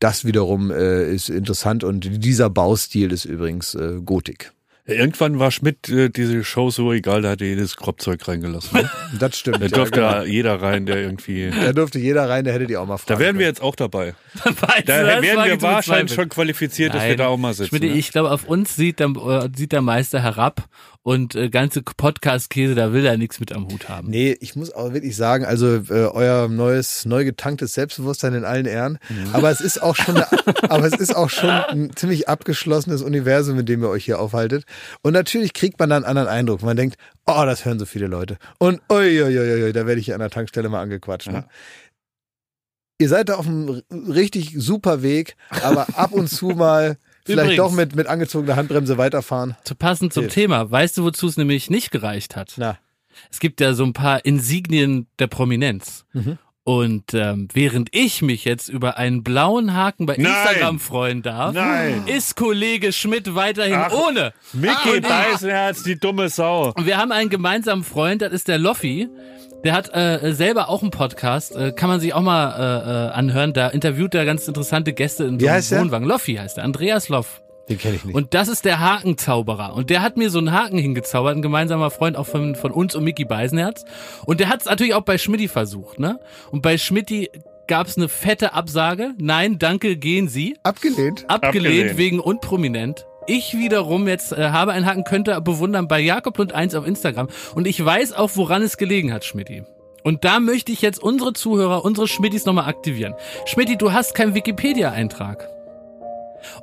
das wiederum äh, ist interessant und dieser Baustil ist übrigens äh, Gotik. Irgendwann war Schmidt äh, diese Show so egal, da hat er jedes Kropfzeug reingelassen. Ne? Das stimmt. Da ja, durfte genau. da jeder rein, der irgendwie. Da durfte jeder rein, der hätte die auch mal fragen Da wären wir jetzt auch dabei. Weißt Da wären wir wahrscheinlich schon qualifiziert, dass wir da auch mal sitzen. Schmidt, ne? ich glaube, auf uns sieht der, äh, sieht der Meister herab und äh, ganze Podcast-Käse, da will er nichts mit am Hut haben. Nee, ich muss auch wirklich sagen, also äh, euer neues, neu getanktes Selbstbewusstsein in allen Ehren. Mhm. Aber es ist auch schon, eine, aber es ist auch schon ein ziemlich abgeschlossenes Universum, in dem ihr euch hier aufhaltet. Und natürlich kriegt man dann einen anderen Eindruck. Man denkt, oh, das hören so viele Leute. Und ui, ui, ui, ui, da werde ich hier an der Tankstelle mal angequatscht. Ne? Ihr seid da auf einem richtig super Weg, aber ab und zu mal vielleicht Übrigens. doch mit, mit angezogener Handbremse weiterfahren. Zu passend zum Hilft. Thema, weißt du, wozu es nämlich nicht gereicht hat? Na, Es gibt ja so ein paar Insignien der Prominenz. Mhm. Und ähm, während ich mich jetzt über einen blauen Haken bei Nein. Instagram freuen darf, Nein. ist Kollege Schmidt weiterhin Ach. ohne. Mickey und- Beisenherz, die dumme Sau. Und wir haben einen gemeinsamen Freund, das ist der Loffi. Der hat äh, selber auch einen Podcast, äh, kann man sich auch mal äh, äh, anhören. Da interviewt er ganz interessante Gäste in so einem der? Wohnwagen. Loffi heißt er, Andreas Loff. den kenne ich nicht. Und das ist der Hakenzauberer. Und der hat mir so einen Haken hingezaubert, ein gemeinsamer Freund auch von, von uns und Mickey Beisenherz. Und der hat es natürlich auch bei Schmidti versucht, ne? Und bei Schmidti gab es eine fette Absage. Nein, danke, gehen Sie. Abgelehnt. Abgelehnt, Abgelehnt. wegen unprominent. Ich wiederum jetzt äh, habe einen Haken, könnte bewundern bei Jakob und 1 auf Instagram. Und ich weiß auch, woran es gelegen hat, Schmidti. Und da möchte ich jetzt unsere Zuhörer, unsere Schmittis nochmal aktivieren. Schmidti, du hast keinen Wikipedia-Eintrag.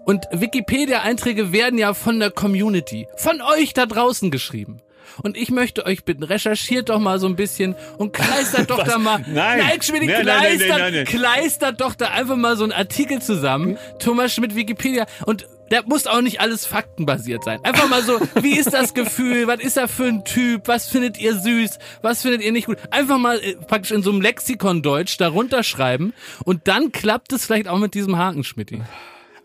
Und Wikipedia-Einträge werden ja von der Community, von euch da draußen geschrieben. Und ich möchte euch bitten, recherchiert doch mal so ein bisschen und kleistert doch da mal. Nein. nein, Schmidt, Nein, kleistert, nein, nein, nein. kleistert doch da einfach mal so einen Artikel zusammen. Thomas Schmidt, Wikipedia. Und der muss auch nicht alles faktenbasiert sein. Einfach mal so, wie ist das Gefühl? Was ist er für ein Typ? Was findet ihr süß? Was findet ihr nicht gut? Einfach mal äh, praktisch in so einem Lexikon Deutsch da runterschreiben und dann klappt es vielleicht auch mit diesem Haken, Schmidti.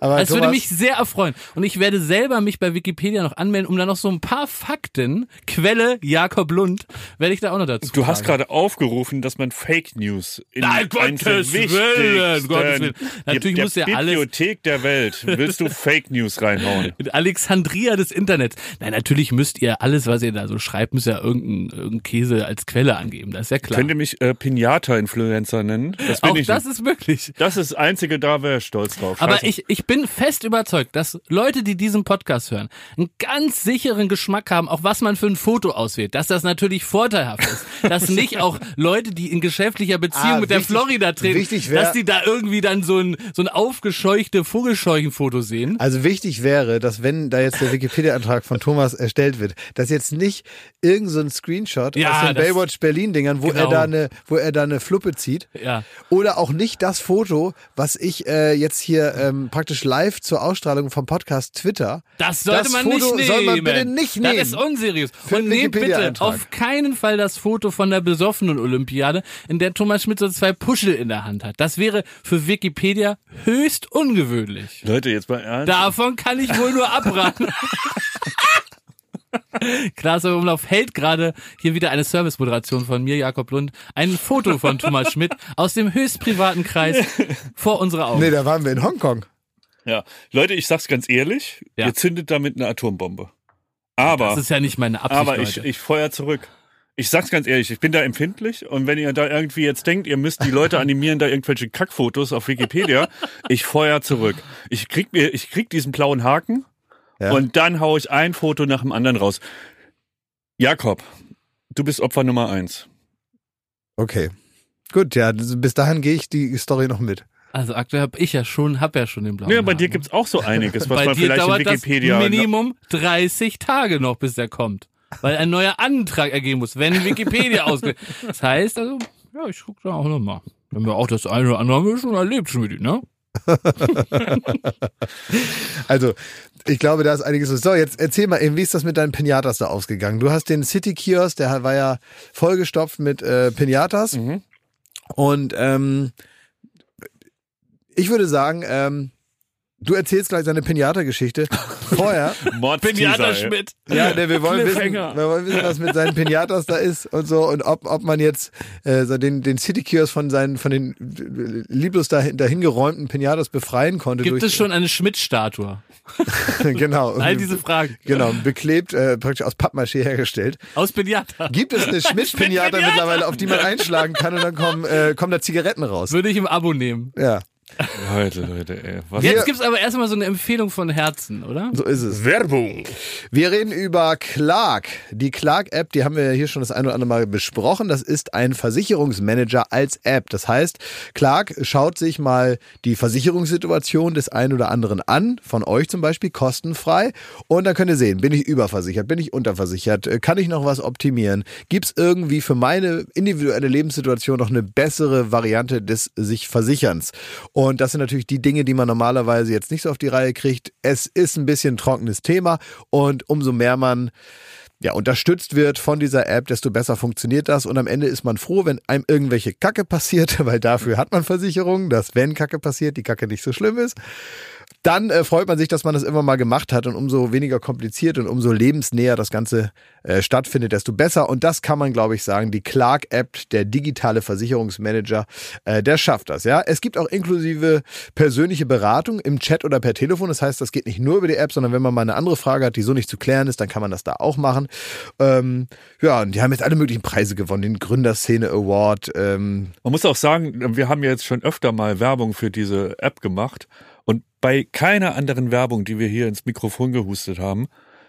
Aber Es würde mich sehr erfreuen. Und ich werde selber mich bei Wikipedia noch anmelden, um da noch so ein paar Fakten, Quelle Jakob Lund, werde ich da auch noch dazu Du hast tragen. gerade aufgerufen, dass man Fake News in Nein, Gottes Willen, Gottes Willen. Natürlich der muss ja alles- Bibliothek der Welt. Willst du Fake News reinhauen? Mit Alexandria des Internets. Nein, natürlich müsst ihr alles, was ihr da so schreibt, müsst ihr irgendeinen irgendeinen Käse als Quelle angeben. Das ist ja klar. Könnt ihr mich äh, Pinata-Influencer nennen? Das bin auch ich das nicht. ist möglich. Das ist das Einzige, da wäre ich stolz drauf. Aber Scheiße. ich, ich bin bin fest überzeugt, dass Leute, die diesen Podcast hören, einen ganz sicheren Geschmack haben, auch was man für ein Foto auswählt. Dass das natürlich vorteilhaft ist. dass nicht auch Leute, die in geschäftlicher Beziehung Ah, mit der wichtig- Florida treten, wär- dass die da irgendwie dann so ein, so ein aufgescheuchte Vogelscheuchenfoto sehen. Also wichtig wäre, dass wenn da jetzt der Wikipedia-Antrag von Thomas erstellt wird, dass jetzt nicht irgend so ein Screenshot Ja, aus den Baywatch Berlin-Dingern, wo er Genau. da eine, wo er da eine Fluppe zieht. Ja. Oder auch nicht das Foto, was ich äh, jetzt hier ähm, praktisch live zur Ausstrahlung vom Podcast Twitter. Das sollte Das man Foto nicht nehmen. soll man bitte nicht nehmen. Das ist unseriös. Für Und nehmt bitte auf keinen Fall das Foto von der besoffenen Olympiade, in der Thomas Schmidt so zwei Puschel in der Hand hat. Das wäre für Wikipedia höchst ungewöhnlich. Leute, jetzt mal ernst. Davon kann ich wohl nur abraten. Klaas Umlauf hält gerade hier wieder eine Servicemoderation von mir, Jakob Lund, ein Foto von Thomas Schmidt aus dem höchst privaten Kreis vor unserer Augen. Nee, da waren wir in Hongkong. Ja. Leute, ich sag's ganz ehrlich, Ja. ihr zündet damit eine Atombombe. Aber, das ist ja nicht meine Absicht, aber ich, Leute. ich feuer zurück. Ich sag's ganz ehrlich, ich bin da empfindlich und wenn ihr da irgendwie jetzt denkt, ihr müsst die Leute animieren, da irgendwelche Kackfotos auf Wikipedia, ich feuer zurück. Ich krieg mir, ich krieg diesen blauen Haken Ja. und dann hau ich ein Foto nach dem anderen raus. Jakob, du bist Opfer Nummer eins. Okay. Gut, ja, bis dahin gehe ich die Story noch mit. Also aktuell habe ich ja schon, hab ja schon den blauen Ja, bei Haken. dir gibt's auch so einiges, was Bei man dir vielleicht in dauert Wikipedia. das Minimum 30 Tage noch, bis der kommt. Weil ein neuer Antrag ergeben muss, wenn Wikipedia ausge... Das heißt also, ja, ich guck da auch nochmal. Wenn wir auch das eine oder andere haben wir schon erlebt, Schmidt, ne? Also, ich glaube, da ist einiges. So, jetzt erzähl mal eben, wie ist das mit deinen Pinatas da ausgegangen? Du hast den City Kiosk, der war ja vollgestopft mit äh, Pinatas. Mhm. Und ähm, ich würde sagen, ähm, du erzählst gleich deine Pinata-Geschichte. Vorher, Mordsteaser, Pinata. Schmidt. ja, ne, wir wollen wissen, wir wollen wissen, was mit seinen Pinatas da ist und so und ob, ob man jetzt äh, so den, den City Kiosk von seinen von den äh, lieblos dahin, dahin geräumten Pinatas befreien konnte. Gibt durch, es schon eine Schmidt-Statue? genau. All diese Fragen. Genau, beklebt, äh, praktisch aus Pappmaché hergestellt. Aus Pinata. Gibt es eine Schmidt-Pinata Schmidt-Pinata? mittlerweile, auf die man einschlagen kann und dann kommen, äh, kommen da Zigaretten raus? Würde ich im Abo nehmen. Ja, Leute, Leute, ey. Was Jetzt gibt's aber erstmal so eine Empfehlung von Herzen, oder? so ist es. Werbung. Wir reden über Clark. Die Clark-App, die haben wir ja hier schon das ein oder andere Mal besprochen. Das ist ein Versicherungsmanager als App. Das heißt, Clark schaut sich mal die Versicherungssituation des einen oder anderen an, von euch zum Beispiel, kostenfrei. Und dann könnt ihr sehen, bin ich überversichert, bin ich unterversichert, äh, kann ich noch was optimieren? Gibt es irgendwie für meine individuelle Lebenssituation noch eine bessere Variante des sich Versicherns? Und das sind natürlich die Dinge, die man normalerweise jetzt nicht so auf die Reihe kriegt. Es ist ein bisschen ein trockenes Thema und umso mehr man ja, unterstützt wird von dieser App, desto besser funktioniert das. Und am Ende ist man froh, wenn einem irgendwelche Kacke passiert, weil dafür hat man Versicherungen, dass wenn Kacke passiert, die Kacke nicht so schlimm ist. Dann äh, freut man sich, dass man das immer mal gemacht hat und umso weniger kompliziert und umso lebensnäher das Ganze äh, stattfindet, desto besser. Und das kann man, glaube ich, sagen. Die Clark-App, der digitale Versicherungsmanager, äh, der schafft das. Ja, es gibt auch inklusive persönliche Beratung im Chat oder per Telefon. Das heißt, das geht nicht nur über die App, sondern wenn man mal eine andere Frage hat, die so nicht zu klären ist, dann kann man das da auch machen. Ähm, ja, und die haben jetzt alle möglichen Preise gewonnen, den Gründerszene Award. Ähm, Man muss auch sagen, wir haben jetzt schon öfter mal Werbung für diese App gemacht bei keiner anderen Werbung, die wir hier ins Mikrofon gehustet haben,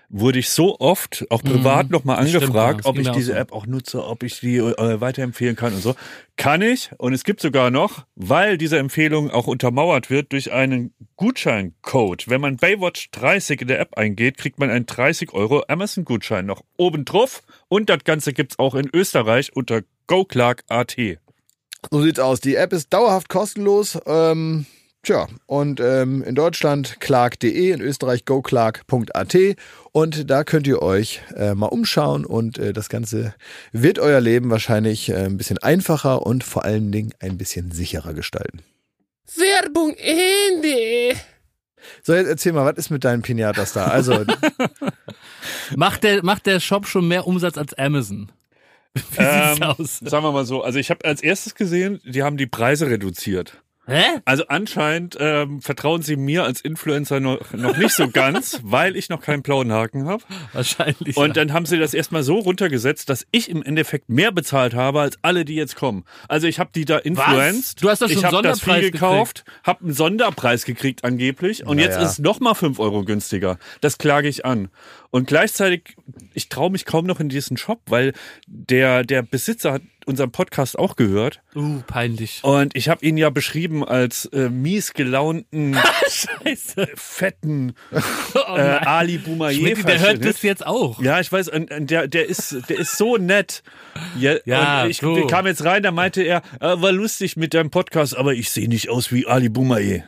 wurde ich so oft, auch privat, noch nochmal stimmt, angefragt, das ob ich auch diese so. App auch nutze, ob ich die äh, weiterempfehlen kann und so. Kann ich und es gibt sogar noch, weil diese Empfehlung auch untermauert wird durch einen Gutscheincode. Wenn man Baywatch 30 in der App eingeht, kriegt man einen 30 Euro Amazon-Gutschein noch oben drauf und das Ganze gibt's auch in Österreich unter GoClark.at. So sieht's aus. Die App ist dauerhaft kostenlos. Ähm, tja, und ähm, in Deutschland clark.de, in Österreich goclark.at und da könnt ihr euch äh, mal umschauen und äh, das Ganze wird euer Leben wahrscheinlich äh, ein bisschen einfacher und vor allen Dingen ein bisschen sicherer gestalten. Werbung Ende. So, jetzt erzähl mal, was ist mit deinen Pinatas da? Also, Macht der, macht der Shop schon mehr Umsatz als Amazon? Wie Ähm, sieht's aus? Sagen wir mal so, also ich habe als erstes gesehen, die haben die Preise reduziert. Hä? Also anscheinend ähm, vertrauen sie mir als Influencer noch, noch nicht so ganz, weil ich noch keinen blauen Haken habe. Wahrscheinlich. Und dann haben sie das erstmal so runtergesetzt, dass ich im Endeffekt mehr bezahlt habe als alle, die jetzt kommen. Also ich habe die da influenced. Du hast doch schon ich das Sonderpreis viel gekauft, habe einen Sonderpreis gekriegt angeblich und jetzt Naja. ist es noch mal 5 Euro günstiger. Das klage ich an. Und gleichzeitig, ich traue mich kaum noch in diesen Shop, weil der, der Besitzer hat unseren Podcast auch gehört. uh, peinlich. Und ich habe ihn ja beschrieben als äh, mies gelaunten, Scheiße. fetten Oh äh. Ali Boumaier. Der hört das jetzt auch. Ja, ich weiß, und, und der, der, ist, der ist so nett. Ja, Ja, ich so. wir kamen jetzt rein, da meinte er, äh, war lustig mit deinem Podcast, aber ich sehe nicht aus wie Ali Boumaier.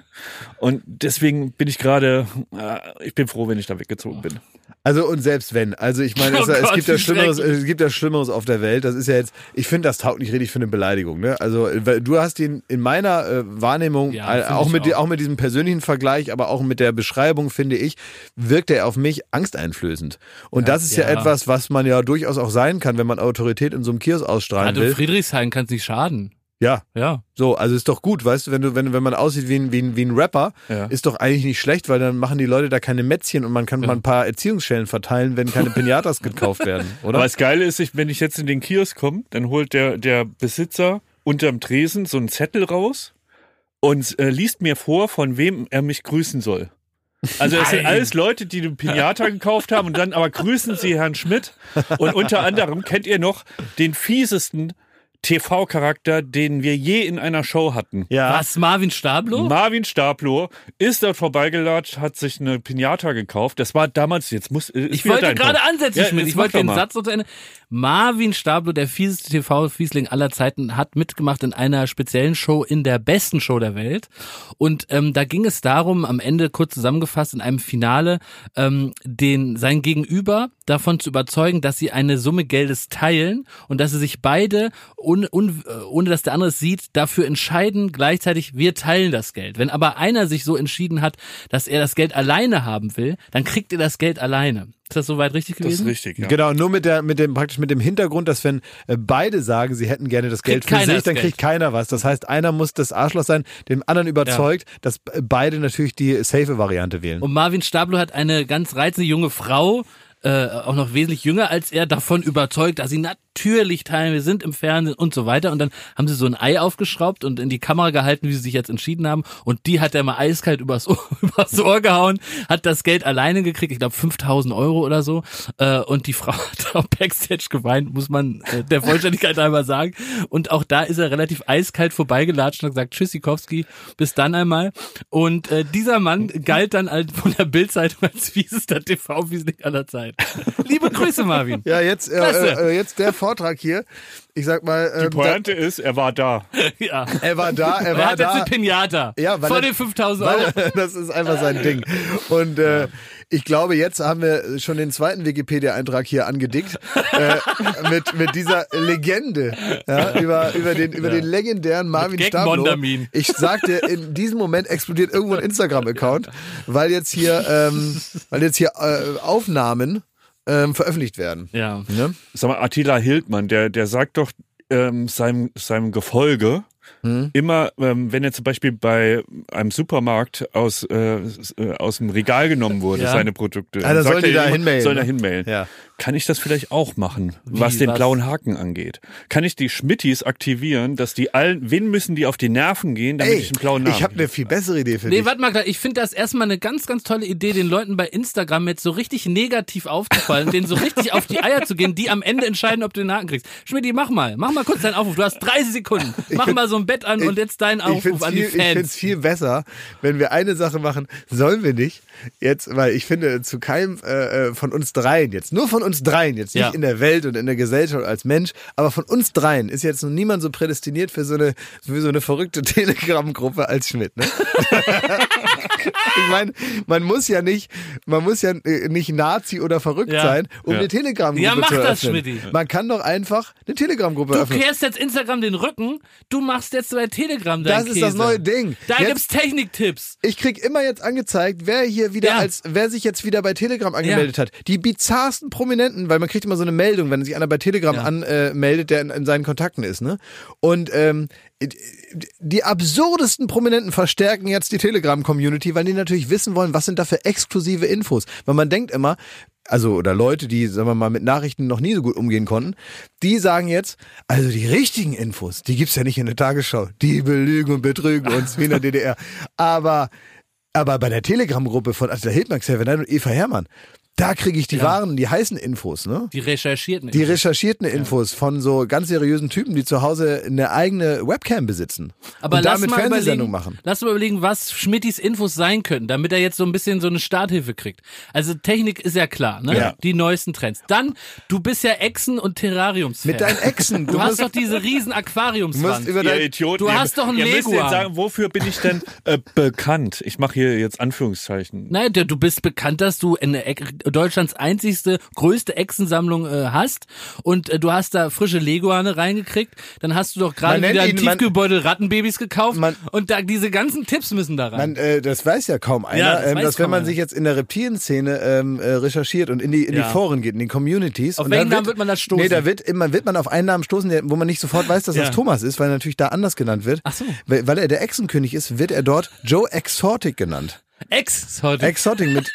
Und deswegen bin ich gerade, äh, ich bin froh, wenn ich da weggezogen bin. Also und selbst wenn, also ich meine, es, Oh es Gott, gibt ja Schlimmeres, es gibt ja Schlimmeres auf der Welt. Das ist ja jetzt, ich finde, das taugt nicht richtig für eine Beleidigung. Ne? Also du hast ihn in meiner äh, Wahrnehmung, Ja, auch mit, auch. auch mit diesem persönlichen Vergleich, aber auch mit der Beschreibung, finde ich, wirkt er auf mich angsteinflößend. Und das ist ja, Ja. etwas, was man ja durchaus auch sein kann, wenn man Autorität in so einem Kiosk ausstrahlen Also will. Friedrichshain kann es nicht schaden. Ja, Ja. so, also ist doch gut, weißt du, wenn du, wenn, wenn man aussieht wie ein, wie ein, wie ein Rapper, Ja. ist doch eigentlich nicht schlecht, weil dann machen die Leute da keine Mätzchen und man kann mal ein paar Erziehungsschellen verteilen, wenn keine Pinatas gekauft werden, oder? Aber das Geile ist, ich, wenn ich jetzt in den Kiosk komme, dann holt der, der Besitzer unterm Tresen so einen Zettel raus und äh, liest mir vor, von wem er mich grüßen soll. Also es sind alles Leute, die eine Pinata gekauft haben und dann aber grüßen sie Herrn Schmidt. Und unter anderem kennt ihr noch den fiesesten TV-Charakter, den wir je in einer Show hatten. ja. Was, Marvin Stablo? Marvin Stablo ist dort vorbeigelatscht, hat sich eine Pinata gekauft. Das war damals, jetzt muss Ich wollte gerade ansetzen, Ja, Ich wollte den mal. Satz so zu Ende. Marvin Stablo, der fieseste TV-Fiesling aller Zeiten, hat mitgemacht in einer speziellen Show in der besten Show der Welt. Und ähm, da ging es darum, am Ende kurz zusammengefasst in einem Finale, ähm, den sein Gegenüber davon zu überzeugen, dass sie eine Summe Geldes teilen und dass sie sich beide, un, un, äh, ohne dass der andere es sieht, dafür entscheiden, gleichzeitig, wir teilen das Geld. Wenn aber einer sich so entschieden hat, dass er das Geld alleine haben will, dann kriegt er das Geld alleine. Ist das soweit richtig Das ist gewesen? richtig, ja. Genau, nur mit der, mit dem, praktisch mit dem Hintergrund, dass wenn äh, beide sagen, sie hätten gerne das Geld Kriegt für sich, dann Geld. kriegt keiner was. Das heißt, einer muss das Arschloch sein, dem anderen überzeugt, dass äh, beide natürlich die safe Variante wählen. Und Marvin Stablo hat eine ganz reizende junge Frau, äh, auch noch wesentlich jünger als er, davon überzeugt, dass sie natürlich teilen, wir sind im Fernsehen und so weiter. Und dann haben sie so ein Ei aufgeschraubt und in die Kamera gehalten, wie sie sich jetzt entschieden haben. Und die hat er mal eiskalt übers Ohr, übers Ohr gehauen, hat das Geld alleine gekriegt, ich glaube 5000 Euro oder so. Äh, und die Frau hat auch Backstage geweint, muss man äh, der Vollständigkeit einmal sagen. Und auch da ist er relativ eiskalt vorbeigelatscht und gesagt, Tschüssikowski, bis dann einmal. Und äh, dieser Mann galt dann als, von der Bildzeitung als fiesester TV-Wiesling aller Zeiten. Liebe Grüße, Marvin. Ja, jetzt, äh, Klasse. äh, jetzt der Vortrag hier. Ich sag mal, Die ähm, da, Pointe ist, er war da. Ja. er war da, er Er war hat jetzt da. eine Pinata. Ja, weil Vor er- den 5000 Euro. Weil, das ist einfach sein Ding. Und äh, ich glaube, jetzt haben wir schon den zweiten Wikipedia-Eintrag hier angedickt äh, mit, mit dieser Legende ja, über, über, den, über den legendären Marvin Stablo. Ich sagte, in diesem Moment explodiert irgendwo ein Instagram-Account, weil jetzt hier, ähm, weil jetzt hier äh, Aufnahmen ähm, veröffentlicht werden. Ja. Ne? Sag mal, Attila Hildmann, der, der sagt doch ähm, seinem, seinem Gefolge, Hm? Immer, ähm, wenn er zum Beispiel bei einem Supermarkt aus, äh, äh, aus dem Regal genommen wurde, Ja. seine Produkte, Ah, dann sagt sollen die er da hinmailen, Sollen ne? da hinmailen. Ja. Kann ich das vielleicht auch machen, was den was? blauen Haken angeht? Kann ich die Schmittis aktivieren, dass die allen, wen müssen die auf die Nerven gehen, damit Ey, ich einen blauen Namen ich habe eine viel bessere Idee für Nee, dich. warte mal, ich finde das erstmal eine ganz, ganz tolle Idee, den Leuten bei Instagram jetzt so richtig negativ aufzufallen, denen so richtig auf die Eier zu gehen, die am Ende entscheiden, ob du den Haken kriegst. Schmidti, mach mal, mach mal kurz deinen Aufruf. Du hast 30 Sekunden. Mach find- mal so ein Bett an und jetzt deinen ich Aufruf an die viel, Ich finde es Fans. viel besser, wenn wir eine Sache machen, sollen wir nicht jetzt, weil ich finde, zu keinem äh, äh, von uns dreien jetzt, nur von uns dreien, jetzt nicht Ja. in der Welt und in der Gesellschaft als Mensch, aber von uns dreien ist jetzt noch niemand so prädestiniert für so eine, für so eine verrückte Telegram-Gruppe als Schmidt. Ne? ich meine, man muss ja nicht, man muss ja äh, nicht Nazi oder verrückt Ja. sein, um Ja. eine Telegram-Gruppe Ja, mach zu das. Schmidti. Man kann doch einfach eine Telegram-Gruppe Du öffnen. kehrst jetzt Instagram den Rücken, du machst jetzt bei Telegram dein Das ist das Käse. neue Ding. Da Jetzt- gibt's Techniktipps. Ich krieg immer jetzt angezeigt, wer hier wieder als, wer sich jetzt wieder bei Telegram angemeldet hat. Die bizarrsten Prominenten, weil man kriegt immer so eine Meldung, wenn sich einer bei Telegram Ja. anmeldet, der in, in seinen Kontakten ist, ne? Und ähm, die absurdesten Prominenten verstärken jetzt die Telegram-Community, weil die natürlich wissen wollen, was sind da für exklusive Infos. Weil man denkt immer, also oder Leute, die, sagen wir mal, mit Nachrichten noch nie so gut umgehen konnten, die sagen jetzt, also die richtigen Infos, die gibt's ja nicht in der Tagesschau. Die belügen und betrügen uns wie in der DDR. Aber, aber bei der Telegram-Gruppe von Attila Hildmann, Xavier Naidoo und Eva Herrmann, da kriege ich die Ja. wahren, die heißen Infos, ne? Die recherchierten. Die recherchierten Infos von so ganz seriösen Typen, die zu Hause eine eigene Webcam besitzen Aber und lass damit mal Fernsehsendung überlegen, machen. Lass mal überlegen, was Schmittis Infos sein könnten, damit er jetzt so ein bisschen so eine Starthilfe kriegt. Also Technik ist ja klar, ne? Ja. Die neuesten Trends. Dann, du bist ja Echsen- und Terrariums. Mit deinen Echsen. Du, hast musst- doch diese riesen du musst Aquariumswand. über dein, Idioten. Du hast doch einen Ihr müsst Leguan. jetzt sagen, wofür bin ich denn äh, bekannt? Ich mache hier jetzt Anführungszeichen. Nein, du du bist bekannt, dass du eine Eck- Deutschlands einzigste, größte Echsensammlung äh, hast und äh, du hast da frische Leguane reingekriegt. Dann hast du doch gerade wieder ein ihn- man- Tiefgebeutel Rattenbabys gekauft Man- und da diese ganzen Tipps müssen da rein. Man, äh, das weiß ja kaum einer, Ja, das ähm, dass wenn man einer. sich jetzt in der Reptilien-Szene ähm, äh, recherchiert und in die in Ja. die Foren geht, in die Communities. Auf welchen Namen wird man da stoßen? Nee, da wird immer wird man auf einen Namen stoßen, wo man nicht sofort weiß, dass Ja. das Thomas ist, weil er natürlich da anders genannt wird. Ach so. Weil, weil er der Echsenkönig ist, wird er dort Joe Exotic genannt. Ex heute. Exotic mit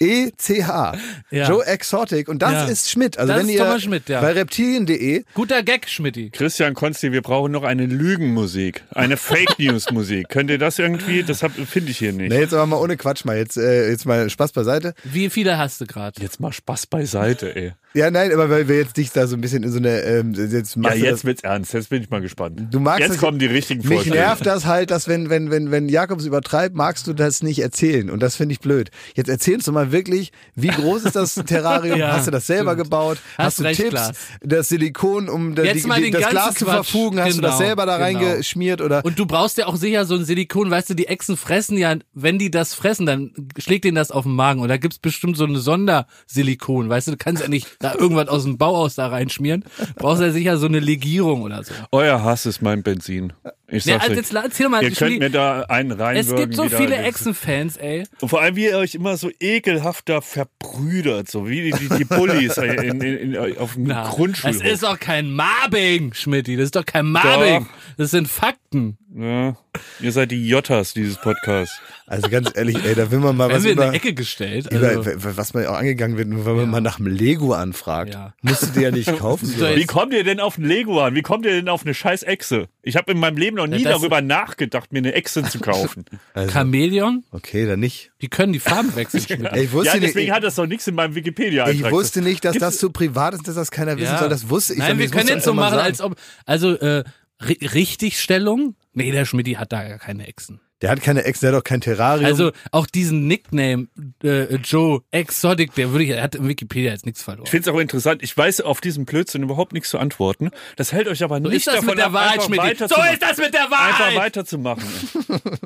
E-C-H. Ja. Joe Exotic. Und das Ja. ist Schmidt. Also Das wenn ist ihr Thomas Schmidt, ja. bei reptilien.de Guter Gag, Schmidti. Christian Konsti, wir brauchen noch eine Lügenmusik, eine Fake News Musik. Könnt ihr das irgendwie? Das hab- finde ich hier nicht. Ne, jetzt aber mal ohne Quatsch mal. Jetzt, äh, jetzt mal Spaß beiseite. Wie viele hast du gerade? Jetzt mal Spaß beiseite, ey. Ja, nein, aber weil wir jetzt dich da so ein bisschen in so eine, ähm, jetzt Ja, du das- jetzt wird's ernst. Jetzt bin ich mal gespannt. Du magst jetzt das- kommen die richtigen Mich Vorschläge. nervt das halt, dass wenn, wenn, wenn, wenn Jakobs übertreibt, magst du das nicht erzählen. Und das finde ich blöd. Jetzt erzählst du mal wirklich, wie groß ist das Terrarium? Ja, hast du das selber stimmt. gebaut? Hast Hast, du recht, Tipps? Klaas. Das Silikon, um die, die, das Glas zu verfugen, hast du das Genau, selber da genau. reingeschmiert oder? Und du brauchst ja auch sicher so ein Silikon, weißt du, die Echsen fressen ja, wenn die das fressen, dann schlägt denen das auf den Magen. Und da gibt's bestimmt so eine Sondersilikon, weißt du, du kannst ja nicht da irgendwas aus dem Bauhaus da reinschmieren. Brauchst ja sicher so eine Legierung oder so. Euer Hass ist mein Benzin. Ich sag's also jetzt erzähl mal, Ihr könnt will- mir da einen reinwürgen. es gibt so viele Echsenfans, ey. Und vor allem, wie ihr euch immer so ekelhafter verbrüdert, so wie die, die, die Bullies in, in, in, auf dem Na, Grundschulhof. Das ist doch kein Marbing, Schmidti. Das ist doch kein Marbing. Doch. Das sind Fakten. Ja, ihr seid die Jottas dieses Podcasts. Also ganz ehrlich, ey, da will man mal was wir in über, eine Ecke gestellt. über Also, was man auch angegangen wird, wenn man mal nach dem Lego anfragt. Ja. Musst du dir ja nicht kaufen. So. Wie kommt ihr denn auf ein Lego an? Wie kommt ihr denn auf eine scheiß Echse? Ich habe in meinem Leben noch nie Ja, darüber nachgedacht, mir eine Echse zu kaufen. Chamäleon, Okay, dann nicht. die können die Farben wechseln. Ey, ich wusste ja, nicht, deswegen ich, hat das doch nichts in meinem wikipedia ich wusste nicht, dass Gibt's- das so privat ist, dass das keiner wissen soll. Das wusste ich. Nein, wir nicht. Können jetzt so machen, sagen. als ob, also, äh, Ri- Richtigstellung? Nee, der Schmidti hat da gar keine Echsen. Der hat keine Ex, der hat doch kein Terrarium. Also auch diesen Nickname äh, Joe Exotic, der würde ich, er hat in Wikipedia jetzt nichts verloren. Ich finde es auch interessant. Ich weiß auf diesen Blödsinn überhaupt nichts zu antworten. Das hält euch aber So nicht ist das davon mit der ab, Wahrheit, einfach Schmidti. So weiterzumachen. ist das mit der Einfach Wahrheit. weiterzumachen.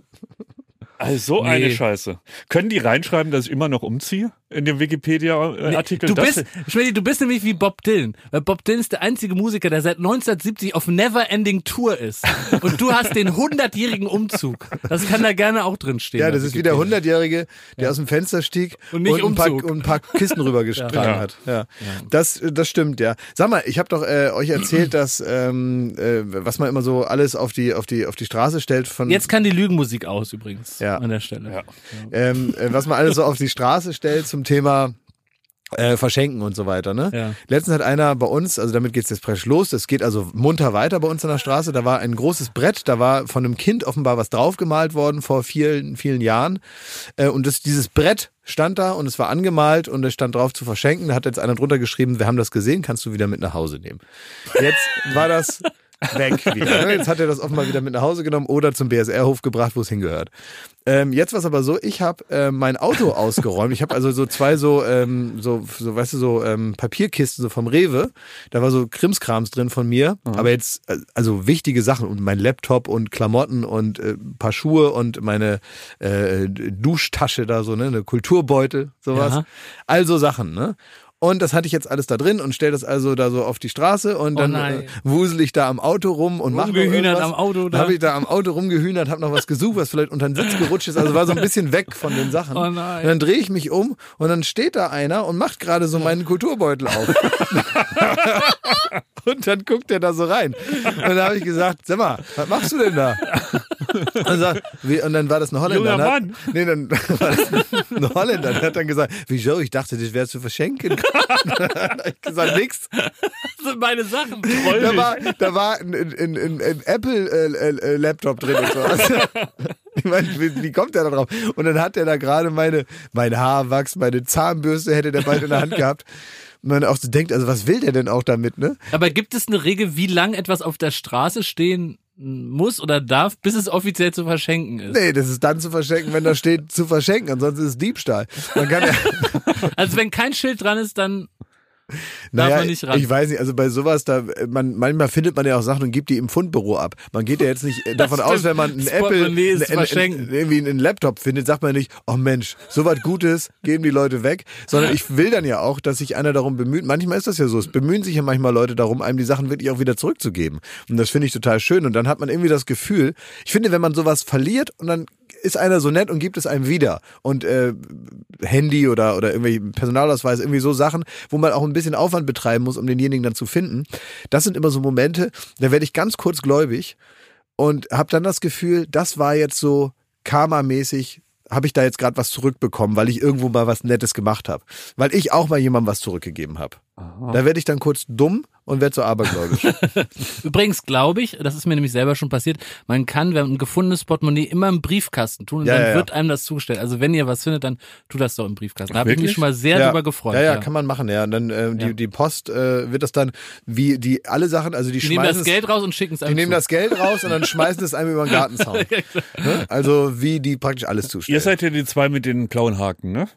Also so Nee. eine Scheiße. Können die reinschreiben, dass ich immer noch umziehe in dem Wikipedia-Artikel? Du Das- bist, Schmidti, du bist nämlich wie Bob Dylan. Weil Bob Dylan ist der einzige Musiker, der seit 1970 auf Neverending Tour ist. Und du hast den 100-jährigen Umzug. Das kann da gerne auch drin stehen. ja, das ist wie der Wikipedia. Hundertjährige, der aus dem Fenster stieg Und nicht ein, paar, und ein paar Kisten rübergetragen Ja. hat. Ja. Das, das stimmt, ja. Sag mal, ich habe doch äh, euch erzählt, dass ähm, äh, was man immer so alles auf die auf die auf die Straße stellt von Jetzt kann die Lügenmusik aus übrigens Ja. An der Stelle. Ja. ähm, äh, was man alles so auf die Straße stellt zum Thema äh, verschenken und so weiter. Ne? Ja. Letztens hat einer bei uns, also damit geht's jetzt praktisch los, das geht also munter weiter bei uns an der Straße, da war ein großes Brett, da war von einem Kind offenbar was draufgemalt worden vor vielen, vielen Jahren äh, und das, dieses Brett stand da und es war angemalt und es stand drauf zu verschenken, da hat jetzt einer drunter geschrieben, wir haben das gesehen, kannst du wieder mit nach Hause nehmen. Jetzt war das weg wieder. ne? Jetzt hat er das offenbar wieder mit nach Hause genommen oder zum BSR-Hof gebracht, wo es hingehört. Ähm, jetzt war es aber so, ich habe äh, mein Auto ausgeräumt. Ich habe also so zwei so, ähm, so, so, weißt du, so ähm, Papierkisten so vom Rewe. Da war so Krimskrams drin von mir. Aber jetzt, äh, also wichtige Sachen und mein Laptop und Klamotten und äh, paar Schuhe und meine äh, Duschtasche da so, ne, eine Kulturbeutel, sowas. Ja. Also Sachen, ne? Und das hatte ich jetzt alles da drin und stell das also da so auf die Straße und Oh dann äh, wusel ich da am Auto rum und mache Rumgehühnert am Auto da. Habe ich da am Auto rumgehühnert, habe noch was gesucht, was vielleicht unter den Sitz gerutscht ist. Also war so ein bisschen weg von den Sachen. Oh nein. Und dann drehe ich mich um und dann steht da einer und macht gerade so meinen Kulturbeutel auf. und dann guckt er da so rein. Und dann habe ich gesagt, sag mal, was machst du denn da? Und, dann sagt, wie, und dann war das ein Holländer. Junger und hat- Mann. Nee, dann war das ein Holländer. Der hat dann gesagt, wieso? Ich dachte, das wäre zu verschenken. Ich gesagt, nix. Das sind meine Sachen. Da war, da war ein, ein, ein, ein, ein Apple-Laptop drin und so. Also, ich meine, wie, wie kommt der da drauf? Und dann hat er da gerade meine, mein Haarwachs, meine Zahnbürste hätte der bald in der Hand gehabt. Und man auch so denkt, also was will der denn auch damit, ne? Aber gibt es eine Regel, wie lang etwas auf der Straße stehen muss oder darf, bis es offiziell zu verschenken ist? Nee, das ist dann zu verschenken, wenn da steht zu verschenken, ansonsten ist es Diebstahl. Man kann ja, Also wenn kein Schild dran ist, dann darf naja, man nicht ran. ich weiß nicht, also bei sowas, da man manchmal findet man ja auch Sachen und gibt die im Fundbüro ab. Man geht ja jetzt nicht äh, davon aus, wenn man ein Apple, Portemonnaie ist ein- ein- verschenken. irgendwie einen Laptop findet, sagt man nicht, oh Mensch, so was Gutes geben die Leute weg, sondern ich will dann ja auch, dass sich einer darum bemüht. Manchmal ist das ja so, es bemühen sich ja manchmal Leute darum, einem die Sachen wirklich auch wieder zurückzugeben. Und das finde ich total schön. Und dann hat man irgendwie das Gefühl, ich finde, wenn man sowas verliert und dann ist einer so nett und gibt es einem wieder. Und äh, Handy oder, oder irgendwelche Personalausweis, irgendwie so Sachen, wo man auch ein bisschen Aufwand betreiben muss, um denjenigen dann zu finden. Das sind immer so Momente, da werde ich ganz kurz gläubig und habe dann das Gefühl, das war jetzt so karmamäßig, habe ich da jetzt gerade was zurückbekommen, weil ich irgendwo mal was Nettes gemacht habe. Weil ich auch mal jemandem was zurückgegeben habe. Da werde ich dann kurz dumm und werde so abergläubisch. Übrigens glaube ich, das ist mir nämlich selber schon passiert, man kann, wenn ein gefundenes Portemonnaie immer im Briefkasten tun und Ja, dann ja, ja. wird einem das zugestellt. Also wenn ihr was findet, dann tu das doch im Briefkasten. Da habe ich mich schon mal sehr ja. drüber gefreut. Ja, ja, kann man machen, ja. Und dann äh, die, Ja. die Post äh, wird das dann, wie die alle Sachen, also die, Die nehmen schmeißen das Geld raus und schicken es Die nehmen zu. das Geld raus und dann schmeißen es einem über den Gartenzaun. ne? Also wie die praktisch alles zustellen. Ihr seid ja die zwei mit den blauen Haken, ne?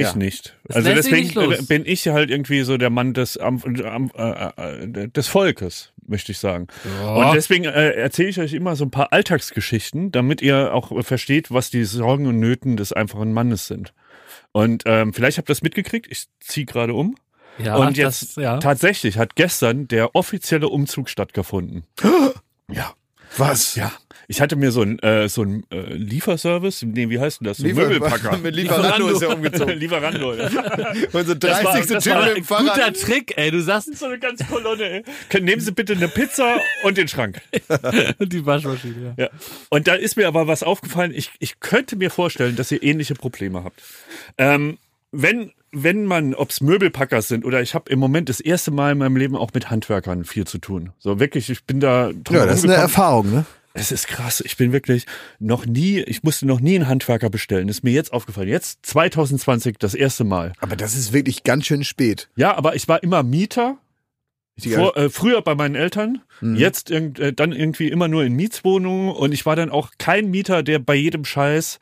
Ich Ja. nicht. Das also deswegen nicht äh, bin ich halt irgendwie so der Mann des, am, am, äh, äh, des Volkes, möchte ich sagen. Und deswegen äh, erzähle ich euch immer so ein paar Alltagsgeschichten, damit ihr auch versteht, was die Sorgen und Nöten des einfachen Mannes sind. Und ähm, vielleicht habt ihr das mitgekriegt. Ich ziehe gerade um. ja, und jetzt das, ja. tatsächlich hat gestern der offizielle Umzug stattgefunden. ja. Was? Ja. Ich hatte mir so ein, äh, so ein äh, Lieferservice, nee, wie heißt denn das? So ein Möbelpacker. Mit Lieferando ist er umgezogen. Lieferando. ja. Und so Das war- 30. das war dem Fahrrad. Guter Trick, ey. Du sagst so eine ganze Kolonne. Ey. Können- Nehmen Sie bitte eine Pizza und den Schrank. die Waschmaschine. Ja. Ja. Und da ist mir aber was aufgefallen. Ich, ich könnte mir vorstellen, dass ihr ähnliche Probleme habt. Ähm, wenn, wenn man, ob's Möbelpacker sind oder ich habe im Moment das erste Mal in meinem Leben auch mit Handwerkern viel zu tun. So wirklich, ich bin da drum Ja, das ist eine. Erfahrung, ne? Es ist krass. Ich bin wirklich noch nie, ich musste noch nie einen Handwerker bestellen. Ist mir jetzt aufgefallen. Jetzt 2020 das erste Mal. Aber das ist wirklich ganz schön spät. Ja, aber ich war immer Mieter. Vor, äh, früher bei meinen Eltern, Mhm. jetzt irgend, äh, dann irgendwie immer nur in Mietswohnungen und ich war dann auch kein Mieter, der bei jedem Scheiß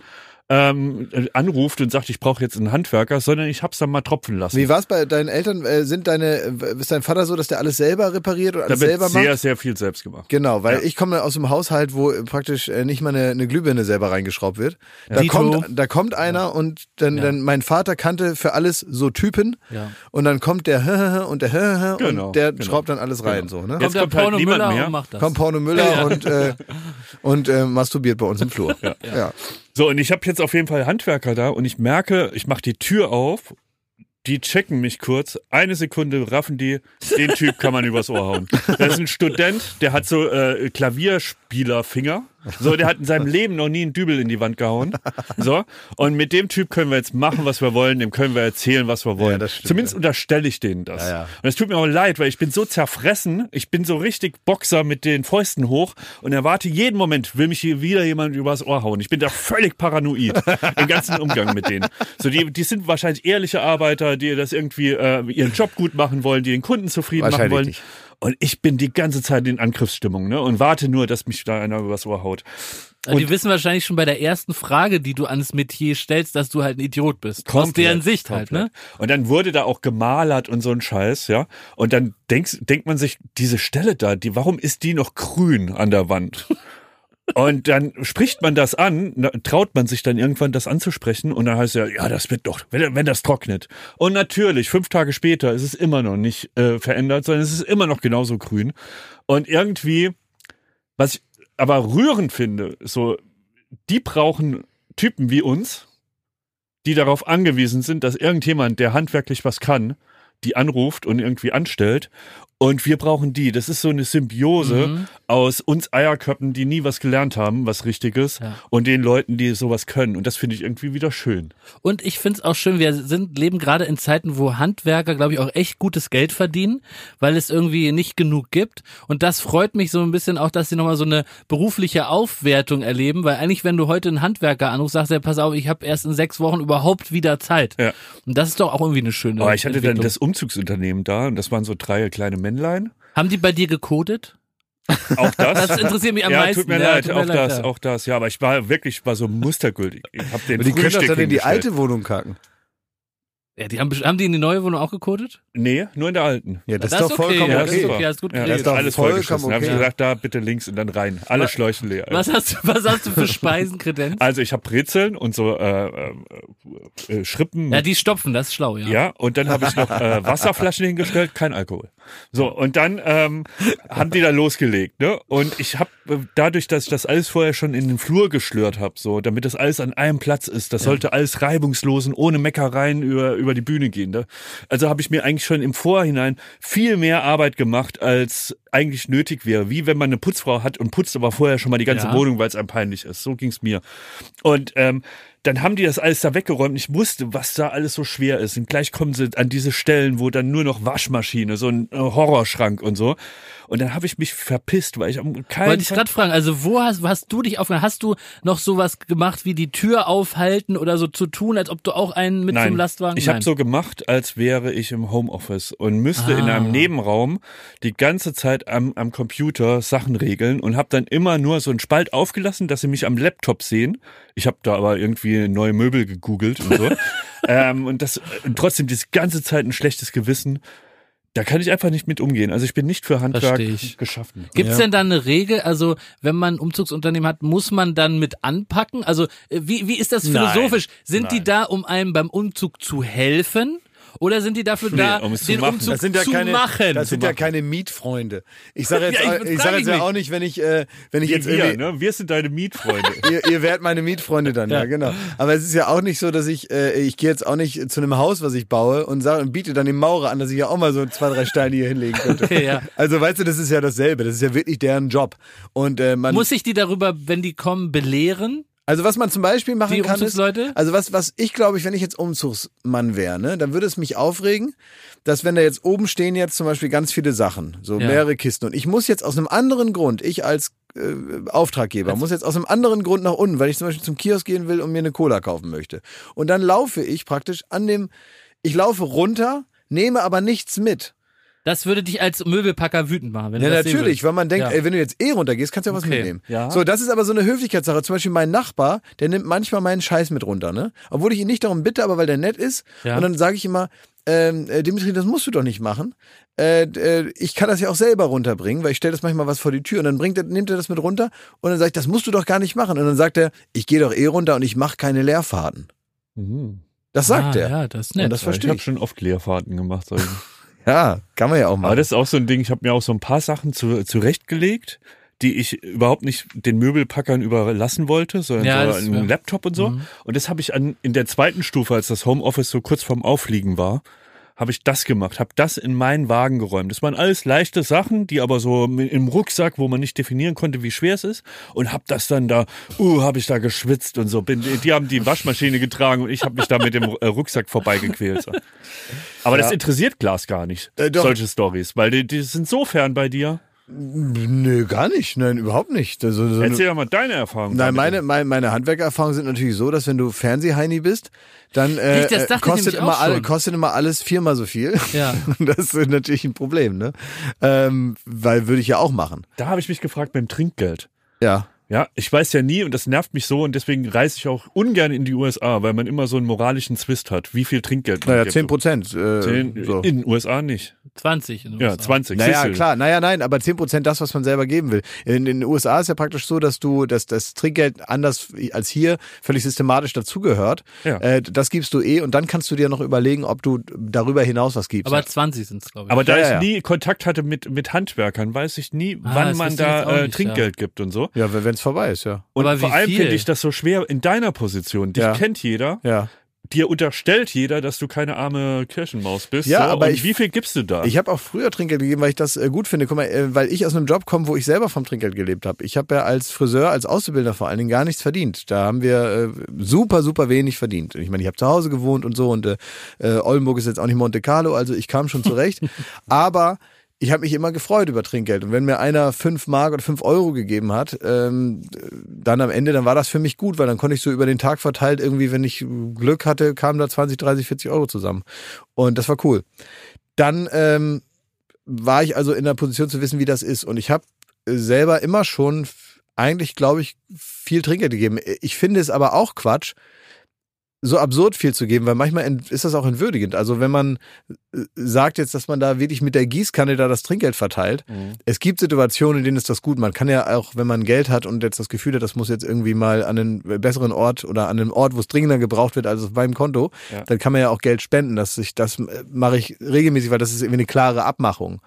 ähm, äh, anruft und sagt, ich brauche jetzt einen Handwerker, sondern ich hab's dann mal tropfen lassen. Wie war's bei deinen Eltern? Äh, Sind deine, äh, ist dein Vater so, dass der alles selber repariert und da alles selber sehr, macht? sehr viel selbst gemacht. Genau, weil Ja. ich komme aus einem Haushalt, wo praktisch äh, nicht mal eine, eine Glühbirne selber reingeschraubt wird. Da Dito. kommt, da kommt einer und dann, dann mein Vater kannte für alles so Typen Ja. und dann kommt der und der Genau, und der genau. schraubt dann alles rein, so, ne? Jetzt Kommt der kommt halt Porno Müller mehr. und macht das. Kommt Porno Müller und, äh, und äh, masturbiert bei uns im Flur. Ja. So, und ich habe jetzt auf jeden Fall Handwerker da und ich merke, ich mache die Tür auf, die checken mich kurz, eine Sekunde raffen die, den Typ kann man übers Ohr hauen. Das ist ein Student, der hat so äh, Klavierspielerfinger. So, der hat in seinem Leben noch nie einen Dübel in die Wand gehauen. So, und mit dem Typ können wir jetzt machen, was wir wollen, dem können wir erzählen, was wir wollen. das stimmt, Zumindest unterstelle ich denen das. Ja, ja. Und es tut mir auch leid, weil ich bin so zerfressen, ich bin so richtig Boxer mit den Fäusten hoch und erwarte jeden Moment, will mich hier wieder jemand übers Ohr hauen. Ich bin da völlig paranoid im ganzen Umgang mit denen. So, die, die sind wahrscheinlich ehrliche Arbeiter, die das irgendwie äh, ihren Job gut machen wollen, die den Kunden zufrieden machen wollen. nicht. Und ich bin die ganze Zeit in Angriffsstimmung, ne? Und warte nur, dass mich da einer übers Ohr haut. Also die wissen wahrscheinlich schon bei der ersten Frage, die du ans Metier stellst, dass du halt ein Idiot bist. Aus Komplett, deren Sicht halt, ne? Und dann wurde da auch gemalert und so ein Scheiß, ja. Und dann denkst, denkt man sich, diese Stelle da, die, warum ist die noch grün an der Wand? Und dann spricht man das an, traut man sich dann irgendwann das anzusprechen und dann heißt ja, ja, das wird doch, wenn, wenn das trocknet. Und natürlich, fünf Tage später ist es immer noch nicht äh, verändert, sondern es ist immer noch genauso grün. Und irgendwie, was ich aber rührend finde, so, die brauchen Typen wie uns, die darauf angewiesen sind, dass irgendjemand, der handwerklich was kann, die anruft und irgendwie anstellt. Und wir brauchen die. Das ist so eine Symbiose Mhm. aus uns Eierköppen, die nie was gelernt haben, was Richtiges, Ja. und den Leuten, die sowas können. Und das finde ich irgendwie wieder schön. Und ich find's auch schön, wir sind, leben gerade in Zeiten, wo Handwerker, glaube ich, auch echt gutes Geld verdienen, weil es irgendwie nicht genug gibt. Und das freut mich so ein bisschen auch, dass sie nochmal so eine berufliche Aufwertung erleben, weil eigentlich, wenn du heute einen Handwerker anrufst, sagst du, pass auf, ich habe erst in sechs Wochen überhaupt wieder Zeit. Ja. Und das ist doch auch irgendwie eine schöne Aber ich hatte dann das Umzugsunternehmen da und das waren so drei kleine Männlein. Haben die bei dir gecodet? Auch das. Das interessiert mich am ja, meisten. tut mir Ja, leid, tut mir auch leid, das, ja. auch das. Ja, aber ich war wirklich, ich war so mustergültig. Ich habe den Aber die können doch dann in die alte Wohnung kacken. Ja, die haben, haben die in die neue Wohnung auch gecodet? Nee, nur in der alten. Ja, das, Das ist doch okay, vollkommen ja, okay. das ist okay, das ist gut Ja, das ist alles vollkommen vollgeschossen. Da habe ich okay. gesagt, da bitte links und dann rein. Alle Schläuchen leer. Was hast du, was hast du für Speisenkredenz? Also ich habe Brezeln und so äh, äh, äh, Schrippen. Ja, die stopfen, das ist schlau, ja. Ja, und dann habe ich noch äh, Wasserflaschen hingestellt, kein Alkohol. So, und dann ähm, haben die da losgelegt, ne? Und ich habe äh, dadurch, dass ich das alles vorher schon in den Flur geschlürt habe, so, damit das alles an einem Platz ist, das sollte alles reibungslos und ohne Meckereien über, über die Bühne gehen. Ne? Also habe ich mir eigentlich schon im Vorhinein viel mehr Arbeit gemacht, als eigentlich nötig wäre. Wie wenn man eine Putzfrau hat und putzt aber vorher schon mal die ganze Ja. Wohnung, weil es einem peinlich ist. So ging's mir. Und ähm, dann haben die das alles da weggeräumt. Ich wusste, was da alles so schwer ist. Und gleich kommen sie an diese Stellen, wo dann nur noch Waschmaschine, so ein äh, Horrorschrank und so. Und dann habe ich mich verpisst, weil ich am keinen Wollte ich gerade fragen, also wo hast, hast du dich aufgenommen? Hast du noch sowas gemacht wie die Tür aufhalten oder so zu tun, als ob du auch einen mit Nein, zum Lastwagen? ich habe so gemacht, als wäre ich im Homeoffice und müsste in Ah. einem Nebenraum die ganze Zeit am, am Computer Sachen regeln und habe dann immer nur so einen Spalt aufgelassen, dass sie mich am Laptop sehen. Ich habe da aber irgendwie neue Möbel gegoogelt und so. ähm, und das und trotzdem diese ganze Zeit ein schlechtes Gewissen. Da kann ich einfach nicht mit umgehen. Also ich bin nicht für Handwerk geschaffen. Gibt's Ja. denn da eine Regel? Also wenn man ein Umzugsunternehmen hat, muss man dann mit anpacken? Also äh, wie, wie ist das Nein. philosophisch? Sind die Nein. da, um einem beim Umzug zu helfen? Oder sind die dafür Nee, da, um es zu den machen. Umzug Das sind ja zu keine, machen? das sind ja keine Mietfreunde. Ich sage jetzt, Ja, ich ich, sag jetzt ja auch nicht, wenn ich, äh, wenn ich Wie jetzt wir, ne? Wir sind deine Mietfreunde. ihr, ihr werdet meine Mietfreunde dann, ja. Ja. genau. Aber es ist ja auch nicht so, dass ich, äh, ich gehe jetzt auch nicht zu einem Haus, was ich baue und sage und biete dann dem Maurer an, dass ich ja auch mal so zwei, drei Steine hier hinlegen könnte. Ja. Also weißt du, das ist ja dasselbe. Das ist ja wirklich deren Job. Und äh, man Muss ich die darüber, wenn die kommen, belehren? Also was man zum Beispiel machen Die kann ist, also was, was ich glaube ich, wenn ich jetzt Umzugsmann wäre, ne, dann würde es mich aufregen, dass wenn da jetzt oben stehen jetzt zum Beispiel ganz viele Sachen, so Ja. mehrere Kisten und ich muss jetzt aus einem anderen Grund, ich als äh, Auftraggeber, muss jetzt aus einem anderen Grund nach unten, weil ich zum Beispiel zum Kiosk gehen will und mir eine Cola kaufen möchte. Und dann laufe ich praktisch an dem, ich laufe runter, nehme aber nichts mit. Das würde dich als Möbelpacker wütend machen. Wenn Ja, du das natürlich, weil man denkt, Ja. ey, wenn du jetzt eh runtergehst, kannst du ja was Okay. mitnehmen. Ja. So, das ist aber so eine Höflichkeitssache. Zum Beispiel mein Nachbar, der nimmt manchmal meinen Scheiß mit runter, ne? Obwohl ich ihn nicht darum bitte, aber weil der nett ist. Ja. Und dann sage ich immer, ähm, äh, Dimitri, das musst du doch nicht machen. Äh, äh, ich kann das ja auch selber runterbringen, weil ich stelle das manchmal was vor die Tür und dann bringt er, nimmt er das mit runter und dann sage ich, das musst du doch gar nicht machen. Und dann sagt er, ich gehe doch eh runter und ich mache keine Leerfahrten. Mhm. Das sagt ah, er. Ja, das ist Und nett. das Ich verstehe habe ich. schon oft Leerfahrten gemacht. solche. Ja, kann man ja auch machen. Aber das ist auch so ein Ding, ich habe mir auch so ein paar Sachen zu, zurechtgelegt, die ich überhaupt nicht den Möbelpackern überlassen wollte, sondern Ja, so einen ja. Laptop und so. Mhm. Und das habe ich an, in der zweiten Stufe, als das Homeoffice so kurz vorm Aufliegen war, habe ich das gemacht, habe das in meinen Wagen geräumt. Das waren alles leichte Sachen, die aber so im Rucksack, wo man nicht definieren konnte, wie schwer es ist, und habe das dann da, uh, habe ich da geschwitzt und so. Bin, die haben die Waschmaschine getragen und ich habe mich da mit dem äh, Rucksack vorbeigequält. So. Aber das Ja. interessiert Glas gar nicht, Äh, solche Stories, weil die, die sind so fern bei dir. Nö, gar nicht. Nein, überhaupt nicht. Also, so Erzähl doch mal deine Erfahrung. Nein, meine, meine, meine Handwerkererfahrungen sind natürlich so, dass wenn du Fernsehheini bist, dann äh, Richtig, das dachte äh, ich kostet, nämlich immer auch alle, schon. kostet immer alles viermal so viel. Ja. Und das ist natürlich ein Problem, ne? Ähm, weil würde ich ja auch machen. Da habe ich mich gefragt beim Trinkgeld. Ja. Ja, ich weiß ja nie und das nervt mich so und deswegen reise ich auch ungern in die USA, weil man immer so einen moralischen Zwist hat, wie viel Trinkgeld man Naja, gibt. 10 Prozent. Äh, Zehn- so. In den USA nicht. 20 in den Ja, USA. 20. Naja, du. klar, naja, nein, aber 10 Prozent das, was man selber geben will. In, in den USA ist ja praktisch so, dass du, dass das Trinkgeld anders als hier völlig systematisch dazugehört. Ja. Äh, das gibst du eh und dann kannst du dir noch überlegen, ob du darüber hinaus was gibst. Aber 20 sind es, glaube ich. Aber da Ja, ich ja, ja. nie Kontakt hatte mit, mit Handwerkern, weiß ich nie, Ah, wann man da äh, nicht, Trinkgeld gibt und so. ja, wenn es vorbei ist, ja. Und Aber vor allem finde ich das so schwer in deiner Position. Dich Ja. kennt jeder, Ja. dir unterstellt jeder, dass du keine arme Kirchenmaus bist. Ja, so. aber und ich- wie viel gibst du da? Ich habe auch früher Trinkgeld gegeben, weil ich das äh, gut finde. Guck mal, äh, weil ich aus einem Job komme, wo ich selber vom Trinkgeld gelebt habe. Ich habe ja als Friseur, als Auszubildender vor allen Dingen gar nichts verdient. Da haben wir äh, super, super wenig verdient. Ich meine, ich habe zu Hause gewohnt und so und äh, äh, Oldenburg ist jetzt auch nicht Monte Carlo, also ich kam schon zurecht. Aber ich habe mich immer gefreut über Trinkgeld. Und wenn mir einer fünf Mark oder fünf Euro gegeben hat, ähm, dann am Ende, dann war das für mich gut, weil dann konnte ich so über den Tag verteilt irgendwie, wenn ich Glück hatte, kamen da 20, 30, 40 Euro zusammen. Und das war cool. Dann ähm, war ich also in der Position zu wissen, wie das ist. Und ich habe selber immer schon eigentlich, glaube ich, viel Trinkgeld gegeben. Ich finde es aber auch Quatsch, so absurd viel zu geben, weil manchmal ist das auch entwürdigend. Also wenn man äh, sagt jetzt, dass man da wirklich mit der Gießkanne da das Trinkgeld verteilt, Mhm. es gibt Situationen, in denen ist das gut. Man kann ja auch, wenn man Geld hat und jetzt das Gefühl hat, das muss jetzt irgendwie mal an einen besseren Ort oder an einen Ort, wo es dringender gebraucht wird als auf meinem Konto, Ja. dann kann man ja auch Geld spenden. Das, ich, das äh, mache ich regelmäßig, weil das ist irgendwie eine klare Abmachung.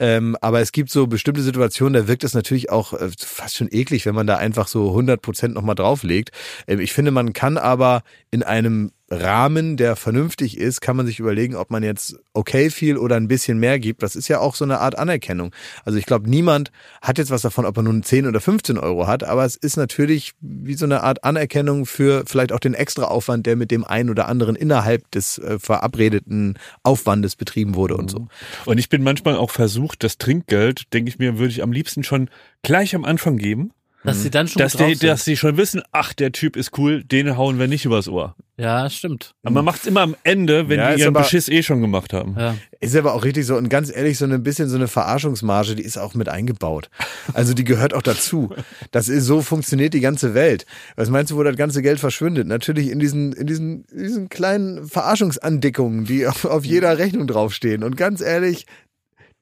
Ähm, aber es gibt so bestimmte Situationen, da wirkt es natürlich auch äh, fast schon eklig, wenn man da einfach so 100 Prozent nochmal drauflegt. Ähm, ich finde, man kann aber in einem Rahmen, der vernünftig ist, kann man sich überlegen, ob man jetzt okay viel oder ein bisschen mehr gibt. Das ist ja auch so eine Art Anerkennung. Also ich glaube, niemand hat jetzt was davon, ob er nun 10 oder 15 Euro hat, aber es ist natürlich wie so eine Art Anerkennung für vielleicht auch den Extraaufwand, der mit dem einen oder anderen innerhalb des äh, verabredeten Aufwandes betrieben wurde und so. Und ich bin manchmal auch versucht, das Trinkgeld, denke ich mir, würde ich am liebsten schon gleich am Anfang geben, Dass sie dann schon dass drauf die, sind. dass die schon wissen, ach, der Typ ist cool, den hauen wir nicht übers Ohr. Ja, stimmt. Aber man macht's immer am Ende, wenn Ja, die ist ihren aber- Beschiss eh schon gemacht haben. Ja. Ist aber auch richtig so und ganz ehrlich, so ein bisschen so eine Verarschungsmarge, die ist auch mit eingebaut. Also die gehört auch dazu. Das ist so funktioniert die ganze Welt. Was meinst du, wo das ganze Geld verschwindet? Natürlich in diesen, in diesen, in diesen kleinen Verarschungsandickungen, die auf, auf jeder Rechnung draufstehen. Und ganz ehrlich,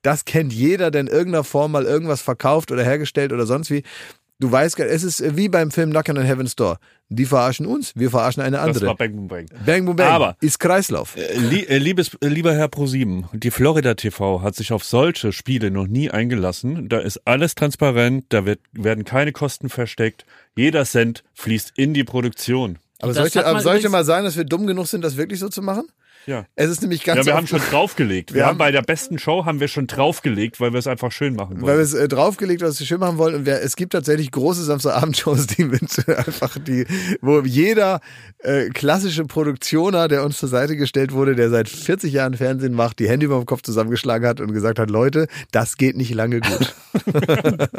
das kennt jeder, der in irgendeiner Form mal irgendwas verkauft oder hergestellt oder sonst wie. Du weißt, es ist wie beim Film Knockin' on Heaven's Door. Die verarschen uns, wir verarschen eine Das andere. war Bang Boom Bang. Bang, boom, bang. Aber- ist Kreislauf. Äh, äh, liebes, äh, lieber Herr ProSieben, die Florida TV hat sich auf solche Spiele noch nie eingelassen. Da ist alles transparent, da wird, werden keine Kosten versteckt. Jeder Cent fließt in die Produktion. Aber Das soll ich, dir- hat man aber soll ich dir übrigens- mal sagen, dass wir dumm genug sind, das wirklich so zu machen? Ja. Es ist nämlich ganz Ja, wir haben schon draufgelegt. Wir, Wir haben haben- bei der besten Show haben wir schon draufgelegt, weil wir es einfach schön machen weil wir wollen. es äh, draufgelegt, was wir schön machen wollen. Und wir, es gibt tatsächlich große Samstagabendshows, die mit äh, einfach die, wo jeder äh, klassische Produktioner, der uns zur Seite gestellt wurde, der seit 40 Jahren Fernsehen macht, die Hände über dem Kopf zusammengeschlagen hat und gesagt hat, Leute, das geht nicht lange gut.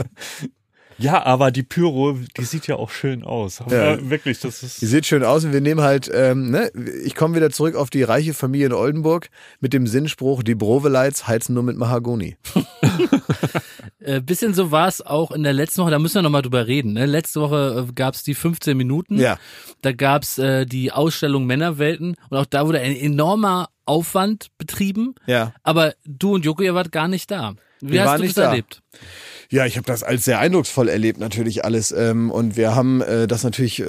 Ja, aber die Pyro, die sieht ja auch schön aus. Ja. Ja. wirklich, das ist. Die sieht schön aus und wir nehmen halt, ähm, ne, ich komme wieder zurück auf die reiche Familie in Oldenburg mit dem Sinnspruch, die Brovelites heizen nur mit Mahagoni. Äh, bisschen so war es auch in der letzten Woche, da müssen wir nochmal drüber reden. Ne? Letzte Woche äh, gab es die 15 Minuten. Ja. Da gab es äh, die Ausstellung Männerwelten und auch da wurde ein enormer Aufwand betrieben. Ja. Aber du und Joko, ihr wart gar nicht da. Wie Wir hast waren du nicht das da. erlebt? Ja, ich habe das als sehr eindrucksvoll erlebt, natürlich alles. Ähm, und wir haben äh, das natürlich äh,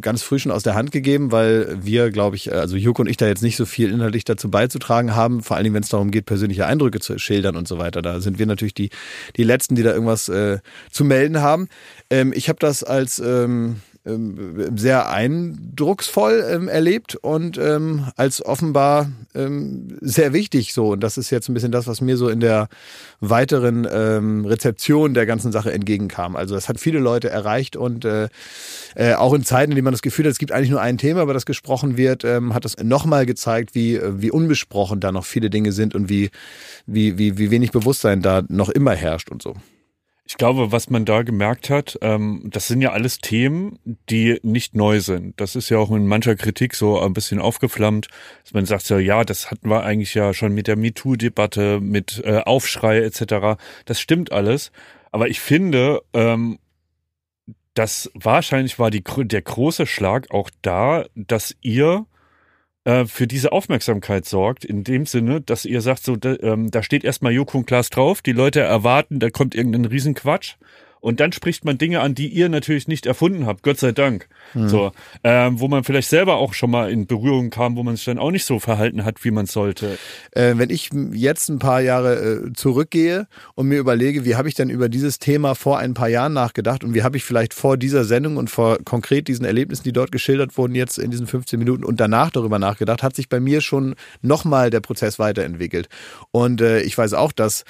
ganz früh schon aus der Hand gegeben, weil wir, glaube ich, äh, also Juk und ich da jetzt nicht so viel inhaltlich dazu beizutragen haben, vor allen Dingen, wenn es darum geht, persönliche Eindrücke zu schildern und so weiter. Da sind wir natürlich die, die Letzten, die da irgendwas äh, zu melden haben. Ähm, ich habe das als ähm, ähm, sehr eindrucksvoll ähm, erlebt und ähm, als offenbar ähm, sehr wichtig so. Und das ist jetzt ein bisschen das, was mir so in der weiteren ähm, Rezeption der ganzen Sache entgegenkam. Also es hat viele Leute erreicht und äh, äh, auch in Zeiten, in denen man das Gefühl hat, es gibt eigentlich nur ein Thema, über das gesprochen wird, ähm, hat das nochmal gezeigt, wie, äh, wie unbesprochen da noch viele Dinge sind und wie, wie, wie, wie wenig Bewusstsein da noch immer herrscht und so. Ich glaube, was man da gemerkt hat, ähm, das sind ja alles Themen, die nicht neu sind. Das ist ja auch in mancher Kritik so ein bisschen aufgeflammt, dass man sagt so, ja, das hatten wir eigentlich ja schon mit der MeToo-Debatte, mit äh, Aufschrei etc. Das stimmt alles. Aber ich finde, ähm, dass wahrscheinlich war die, der große Schlag auch da, dass ihr äh, für diese Aufmerksamkeit sorgt, in dem Sinne, dass ihr sagt, so, da, ähm, da steht erstmal Joko und Klaas drauf, die Leute erwarten, da kommt irgendein Riesenquatsch. Und dann spricht man Dinge an, die ihr natürlich nicht erfunden habt, Gott sei Dank. So, ähm, wo man vielleicht selber auch schon mal in Berührung kam, wo man sich dann auch nicht so verhalten hat, wie man sollte. Äh, wenn ich jetzt ein paar Jahre äh, zurückgehe und mir überlege, wie habe ich denn über dieses Thema vor ein paar Jahren nachgedacht und wie habe ich vielleicht vor dieser Sendung und vor konkret diesen Erlebnissen, die dort geschildert wurden, jetzt in diesen 15 Minuten und danach darüber nachgedacht, hat sich bei mir schon nochmal der Prozess weiterentwickelt. Und äh, ich weiß auch, dass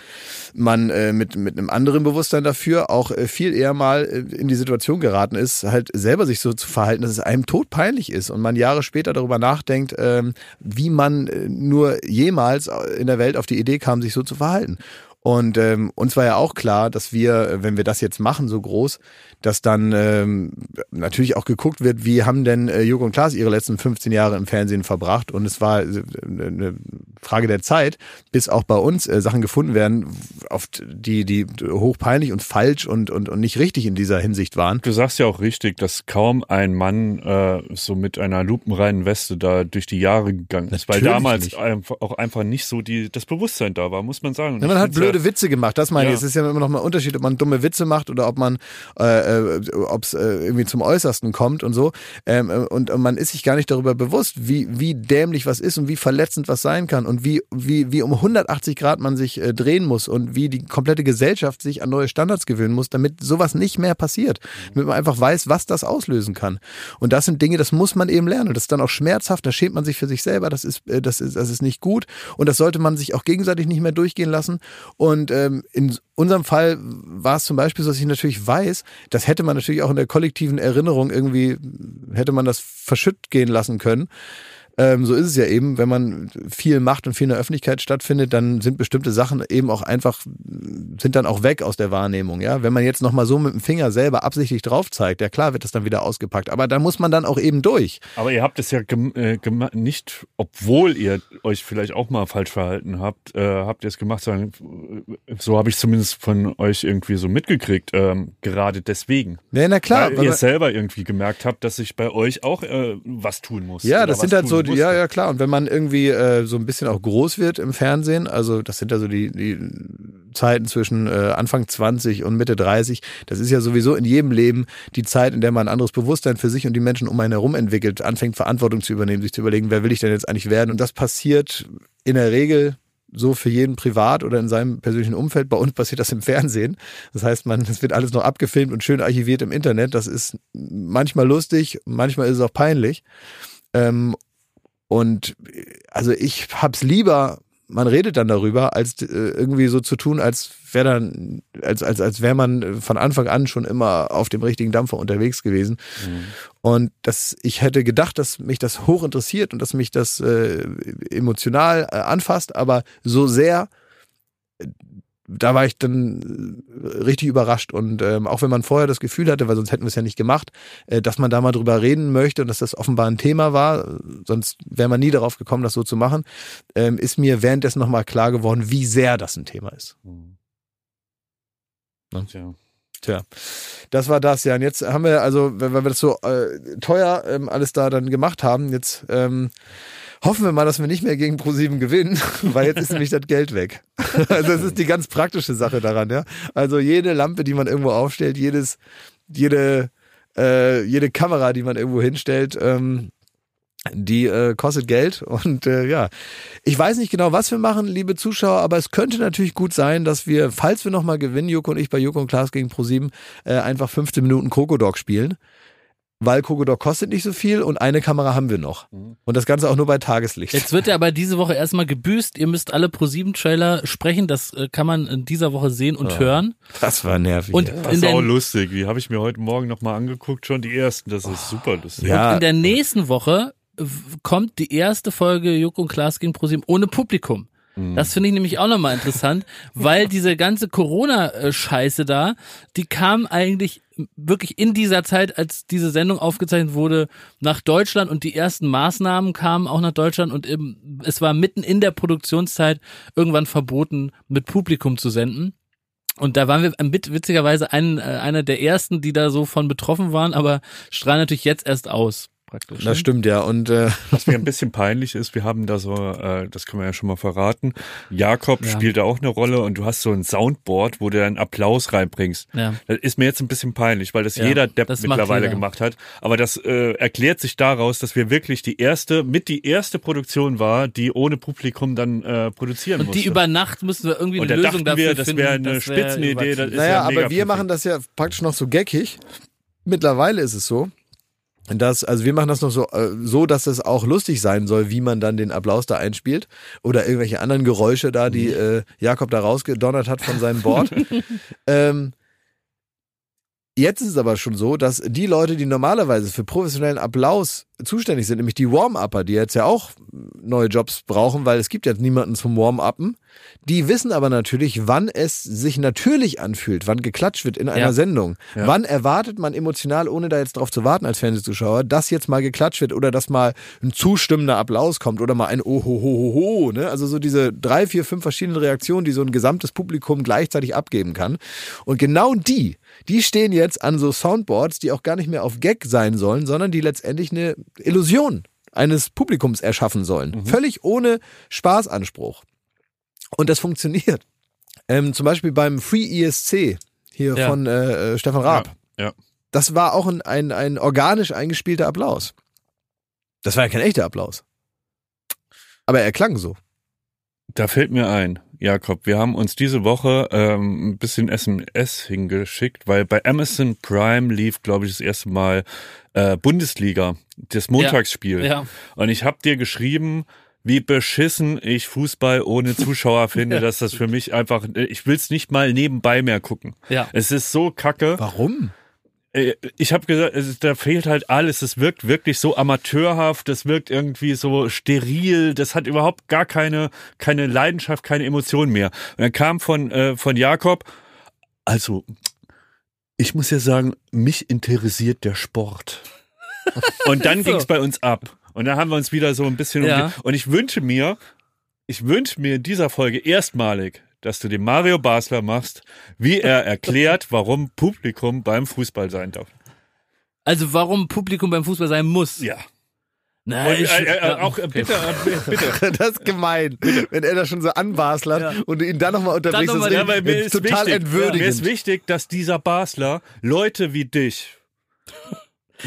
man äh, mit, mit einem anderen Bewusstsein dafür auch äh, viel eher mal äh, in die Situation geraten ist, halt selber sich so zu verhalten, dass es einem todpeinlich ist und man Jahre später darüber nachdenkt, ähm, wie man äh, nur jemals in der Welt auf die Idee kam, sich so zu verhalten. Und ähm, uns war ja auch klar, dass wir, wenn wir das jetzt machen, so groß, dass dann ähm, natürlich auch geguckt wird, wie haben denn äh, Joko und Klaas ihre letzten 15 Jahre im Fernsehen verbracht. Und es war äh, eine Frage der Zeit, bis auch bei uns äh, Sachen gefunden werden, auf die, die hochpeinlich und falsch und, und, und nicht richtig in dieser Hinsicht waren. Du sagst ja auch richtig, dass kaum ein Mann äh, so mit einer lupenreinen Weste da durch die Jahre gegangen ist, weil Natürlich damals nicht. auch einfach nicht so die, das Bewusstsein da war, muss man sagen. Ja, man hat find's blöde Witze gemacht, das meine Ja. ich. Es ist ja immer noch mal ein Unterschied, ob man dumme Witze macht oder ob man, äh, äh, ob es äh, irgendwie zum Äußersten kommt und so. Ähm, äh, und, und man ist sich gar nicht darüber bewusst, wie, wie dämlich was ist und wie verletzend was sein kann und wie, wie, wie um 180 Grad man sich äh, drehen muss und wie die komplette Gesellschaft sich an neue Standards gewöhnen muss, damit sowas nicht mehr passiert. Damit man einfach weiß, was das auslösen kann. Und das sind Dinge, das muss man eben lernen. Und das ist dann auch schmerzhaft, da schämt man sich für sich selber, das ist, äh, das ist, das ist nicht gut. Und das sollte man sich auch gegenseitig nicht mehr durchgehen lassen. Und ähm, in unserem Fall war es zum Beispiel so, dass ich natürlich weiß, das hätte man natürlich auch in der kollektiven Erinnerung irgendwie, hätte man das verschütt gehen lassen können. Ähm, so ist es ja eben, wenn man viel macht und viel in der Öffentlichkeit stattfindet, dann sind bestimmte Sachen eben auch einfach, sind dann auch weg aus der Wahrnehmung. Ja, Wenn man jetzt nochmal so mit dem Finger selber absichtlich drauf zeigt, ja klar wird das dann wieder ausgepackt, aber da muss man dann auch eben durch. Aber ihr habt es ja äh, nicht, obwohl ihr euch vielleicht auch mal falsch verhalten habt, äh, habt ihr es gemacht, sagen, so habe ich zumindest von euch irgendwie so mitgekriegt, ähm, gerade deswegen. Ja, na klar. Weil weil ihr selber irgendwie gemerkt habt, dass ich bei euch auch äh, was tun muss. Ja, das sind halt so, die, musste. ja, ja, klar. Und wenn man irgendwie äh, so ein bisschen auch groß wird im Fernsehen, also das sind ja so die, die Zeiten zwischen äh, Anfang 20 und Mitte 30, das ist ja sowieso in jedem Leben die Zeit, in der man ein anderes Bewusstsein für sich und die Menschen um einen herum entwickelt, anfängt Verantwortung zu übernehmen, sich zu überlegen, wer will ich denn jetzt eigentlich werden? Und das passiert in der Regel so für jeden privat oder in seinem persönlichen Umfeld. Bei uns passiert das im Fernsehen. Das heißt, man, es wird alles noch abgefilmt und schön archiviert im Internet. Das ist manchmal lustig, manchmal ist es auch peinlich. Ähm, und also ich hab's lieber, man redet dann darüber, als äh, irgendwie so zu tun, als wäre dann, als, als, als wäre man von Anfang an schon immer auf dem richtigen Dampfer unterwegs gewesen. Und das, ich hätte gedacht, dass mich das hoch interessiert und dass mich das äh, emotional äh, anfasst, aber so sehr, da war ich dann äh, richtig überrascht. Und ähm, auch wenn man vorher das Gefühl hatte, weil sonst hätten wir es ja nicht gemacht, äh, dass man da mal drüber reden möchte und dass das offenbar ein Thema war, sonst wäre man nie darauf gekommen, das so zu machen, ähm, ist mir währenddessen nochmal klar geworden, wie sehr das ein Thema ist. Tja. Tja, das war das ja. Und jetzt haben wir, also, wenn wir das so äh, teuer ähm, alles da dann gemacht haben, jetzt ähm, hoffen wir mal, dass wir nicht mehr gegen ProSieben gewinnen, weil jetzt ist nämlich das Geld weg. also das ist die ganz praktische Sache daran, ja. Also jede Lampe, die man irgendwo aufstellt, jedes, jede, äh, jede Kamera, die man irgendwo hinstellt, ähm, die äh, kostet Geld und äh, ja, ich weiß nicht genau, was wir machen, liebe Zuschauer, aber es könnte natürlich gut sein, dass wir, falls wir nochmal gewinnen, Joko und ich bei Joko und Klaas gegen Pro7, äh, einfach 15 Minuten Krokodok spielen. Weil Krokodok kostet nicht so viel und eine Kamera haben wir noch. Und das Ganze auch nur bei Tageslicht. Jetzt wird er aber diese Woche erstmal gebüßt. Ihr müsst alle Pro7-Trailer sprechen. Das äh, kann man in dieser Woche sehen und hören. Das war nervig. Und ja. Das in ist auch der, lustig. Die habe ich mir heute Morgen nochmal angeguckt, schon die ersten. Das ist super lustig. Ja. in der nächsten Woche kommt die erste Folge Joko und Klaas gegen ProSieben ohne Publikum. Das finde ich nämlich auch nochmal interessant, weil diese ganze Corona-Scheiße da, die kam eigentlich wirklich in dieser Zeit, als diese Sendung aufgezeichnet wurde, nach Deutschland und die ersten Maßnahmen kamen auch nach Deutschland und im, es war mitten in der Produktionszeit irgendwann verboten, mit Publikum zu senden. Und da waren wir mit, witzigerweise ein, äh, einer der ersten, die da so von betroffen waren, aber strahlen natürlich jetzt erst aus praktisch. Das ne? stimmt ja. Und äh, Was mir ein bisschen peinlich ist, wir haben da so, äh, das können wir ja schon mal verraten, Jakob Ja. spielt da auch eine Rolle und du hast so ein Soundboard, wo du einen Applaus reinbringst. Ja. Das ist mir jetzt ein bisschen peinlich, weil das Ja, jeder Depp das mittlerweile jeder. gemacht hat. Aber das äh, erklärt sich daraus, dass wir wirklich die erste, mit die erste Produktion war, die ohne Publikum dann äh, produzieren Und musste. die über Nacht müssen wir irgendwie und eine da Lösung dachten dafür wir, das finden. wäre eine das wär Spitzenidee. Das ist naja, ja aber wir machen das ja praktisch noch so geckig. Mittlerweile ist es so. Dass, also wir machen das noch so, äh, so, dass es auch lustig sein soll, wie man dann den Applaus da einspielt. Oder irgendwelche anderen Geräusche da, die äh, Jakob da rausgedonnert hat von seinem Board. ähm, Jetzt ist es aber schon so, dass die Leute, die normalerweise für professionellen Applaus zuständig sind, nämlich die Warm-Upper, die jetzt ja auch neue Jobs brauchen, weil es gibt jetzt niemanden zum Warm-Uppen, die wissen aber natürlich, wann es sich natürlich anfühlt, wann geklatscht wird in einer Ja. Sendung. Ja. Wann erwartet man emotional, ohne da jetzt drauf zu warten als Fernsehzuschauer, dass jetzt mal geklatscht wird oder dass mal ein zustimmender Applaus kommt oder mal ein Ohohoho, ne? Also so diese drei, vier, fünf verschiedenen Reaktionen, die so ein gesamtes Publikum gleichzeitig abgeben kann. Und genau die, die stehen jetzt an so Soundboards, die auch gar nicht mehr auf Gag sein sollen, sondern die letztendlich eine Illusion eines Publikums erschaffen sollen. Völlig ohne Spaßanspruch. Und das funktioniert. Ähm, zum Beispiel beim Free ESC hier Ja. von äh, äh, Stefan Raab. Ja, ja. Das war auch ein, ein, ein organisch eingespielter Applaus. Das war ja kein echter Applaus. Aber er klang so. Da fällt mir ein, Jakob, wir haben uns diese Woche ähm, ein bisschen SMS hingeschickt, weil bei Amazon Prime lief, glaube ich, das erste Mal äh, Bundesliga, das Montagsspiel. Ja. Und ich habe dir geschrieben, wie beschissen ich Fußball ohne Zuschauer finde, dass das für mich einfach, ich will's nicht mal nebenbei mehr gucken. Ja. Es ist so kacke. Warum? Äh, Ich habe gesagt, es da fehlt halt alles. Es wirkt wirklich so amateurhaft, das wirkt irgendwie so steril, das hat überhaupt gar keine, keine Leidenschaft, keine Emotion mehr. Und dann kam von, äh, von Jakob, also, ich muss ja sagen, mich interessiert der Sport. Und dann So. ging's bei uns ab. Und dann haben wir uns wieder so ein bisschen um Ja. die, und ich wünsche mir, ich wünsche mir in dieser Folge erstmalig, dass du dem Mario Basler machst, wie er erklärt, warum Publikum beim Fußball sein darf. Also warum Publikum beim Fußball sein muss. Ja. Und, ich, äh, äh, auch äh, okay. bitte, äh, bitte. Das ist gemein, wenn er das schon so anbaslert Ja. und du ihn dann nochmal unterbrichst. Dann noch das mal- ist Ja, mir ist total wichtig, mir ist entwürdigend. wichtig, dass dieser Basler Leute wie dich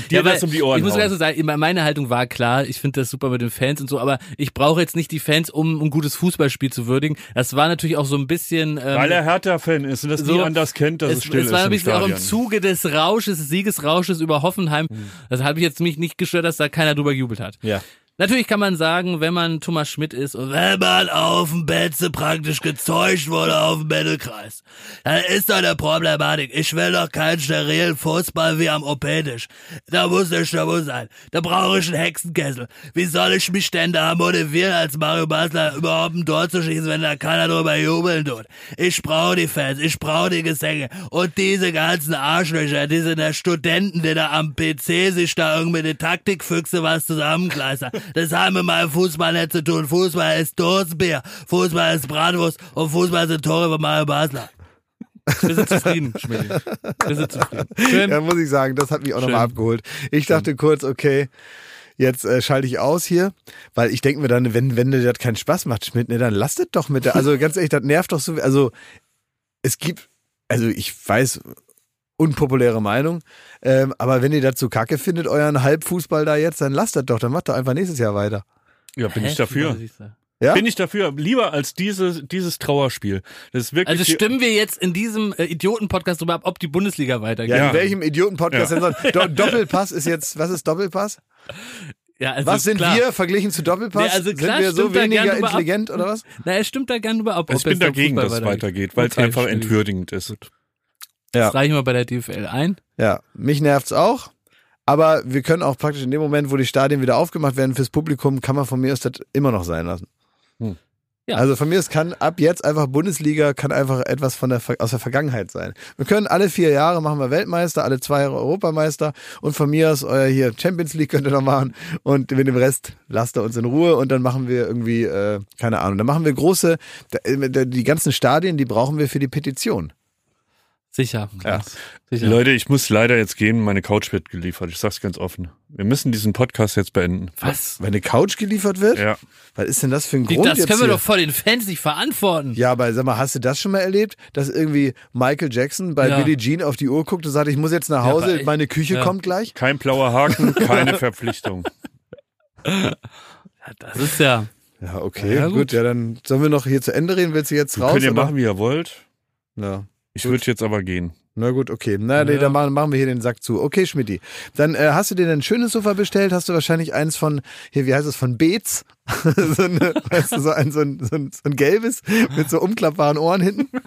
dir Ja, das um die Ohren Ich muss hauen. gleich so sagen, meine Haltung war klar, ich finde das super mit den Fans und so, aber ich brauche jetzt nicht die Fans, um ein gutes Fußballspiel zu würdigen. Das war natürlich auch so ein bisschen. Ähm, Weil er Hertha-Fan ist und das so- nie anders kennt, dass es, es, still es ist war ein bisschen auch im. Zuge des Rausches, des Siegesrausches über Hoffenheim. Das habe ich jetzt mich nicht gestört, dass da keiner drüber gejubelt hat. Ja. Natürlich kann man sagen, wenn man Thomas Schmidt ist und wenn man auf dem Betze praktisch gezeugt wurde auf dem Mittelkreis, dann ist doch eine Problematik. Ich will doch keinen sterilen Fußball wie am OP-Tisch. Da muss eine Stimmung sein. Da brauche ich einen Hexenkessel. Wie soll ich mich denn da motivieren, als Mario Basler überhaupt ein Tor zu schießen, wenn da keiner drüber jubeln tut? Ich brauche die Fans, ich brauche die Gesänge und diese ganzen Arschlöcher, diese der Studenten, die da am PC sich da irgendwie die Taktikfüchse was zusammenkleistern. Das haben mit meinem Fußball nicht zu tun. Fußball ist Dosenbier, Fußball ist Bratwurst und Fußball sind Tore von Mario Basler. Wir sind zufrieden, Schmidt. Wir sind zufrieden. Schön. Ja, muss ich sagen, das hat mich auch Schön. nochmal abgeholt. Ich dachte kurz, okay, jetzt äh, schalte ich aus hier, weil ich denke mir dann, wenn, wenn dir das keinen Spaß macht, Schmidt, ne, dann lasst es doch mit der, also ganz ehrlich, das nervt doch so, also es gibt, also ich weiß, unpopuläre Meinung, ähm, aber wenn ihr so kacke findet, euren Halbfußball da jetzt, dann lasst das doch, dann macht doch einfach nächstes Jahr weiter. Ja, bin Hä? ich dafür. Ja? Bin ich dafür. Lieber als dieses, dieses Trauerspiel. Das ist wirklich. Also stimmen wir jetzt in diesem äh, Idioten-Podcast drüber ab, ob die Bundesliga weitergeht? Ja, in welchem Idioten-Podcast Ja. denn sonst? Do Doppelpass ist jetzt, was ist Doppelpass? Ja, also Was sind klar. wir verglichen zu Doppelpass? Nee, also klar, sind wir so weniger drüber ab. intelligent oder was? Na, er stimmt da gern drüber ab. ob ich bin dagegen, dass es weitergeht, weil es Okay, einfach schwierig. entwürdigend ist. Ja. Das reichen wir bei der DFL ein. Ja, mich nervt's auch. Aber wir können auch praktisch in dem Moment, wo die Stadien wieder aufgemacht werden fürs Publikum, kann man von mir aus das immer noch sein lassen. Hm. Ja. Also von mir aus kann ab jetzt einfach Bundesliga kann einfach etwas von der aus der Vergangenheit sein. Wir können alle vier Jahre machen wir Weltmeister, alle zwei Jahre Europameister und von mir aus euer hier Champions League könnt ihr noch machen und mit dem Rest lasst ihr uns in Ruhe und dann machen wir irgendwie äh, keine Ahnung, dann machen wir große äh, die ganzen Stadien, die brauchen wir für die Petition. Sicher. Ja. Sicher. Leute, ich muss leider jetzt gehen. Meine Couch wird geliefert. Ich sag's ganz offen. Wir müssen diesen Podcast jetzt beenden. Was? Wenn eine Couch geliefert wird? Ja. Was ist denn das für ein Wie, Grund das jetzt können wir hier? doch vor den Fans nicht verantworten. Ja, aber sag mal, hast du das schon mal erlebt, dass irgendwie Michael Jackson bei Ja. Billie Jean auf die Uhr guckt und sagt, ich muss jetzt nach Ja, Hause, aber ich- meine Küche ja. kommt gleich? Kein blauer Haken, keine Verpflichtung. Ja, Das ist ja. Ja, okay, Ja, gut. gut. Ja, dann sollen wir noch hier zu Ende reden. Willst du jetzt Ihr raus? könnt ihr oder? machen, wie ihr wollt. Ja. Ich würde jetzt aber gehen. Na gut, okay. Na, nee, Ja. dann machen, machen wir hier den Sack zu. Okay, Schmidti. Dann äh, hast du dir ein schönes Sofa bestellt, hast du wahrscheinlich eins von, hier, wie heißt es, von Beetz? so, eine, weißt du, so, ein, so, ein, so, ein, so ein gelbes mit so umklappbaren Ohren hinten.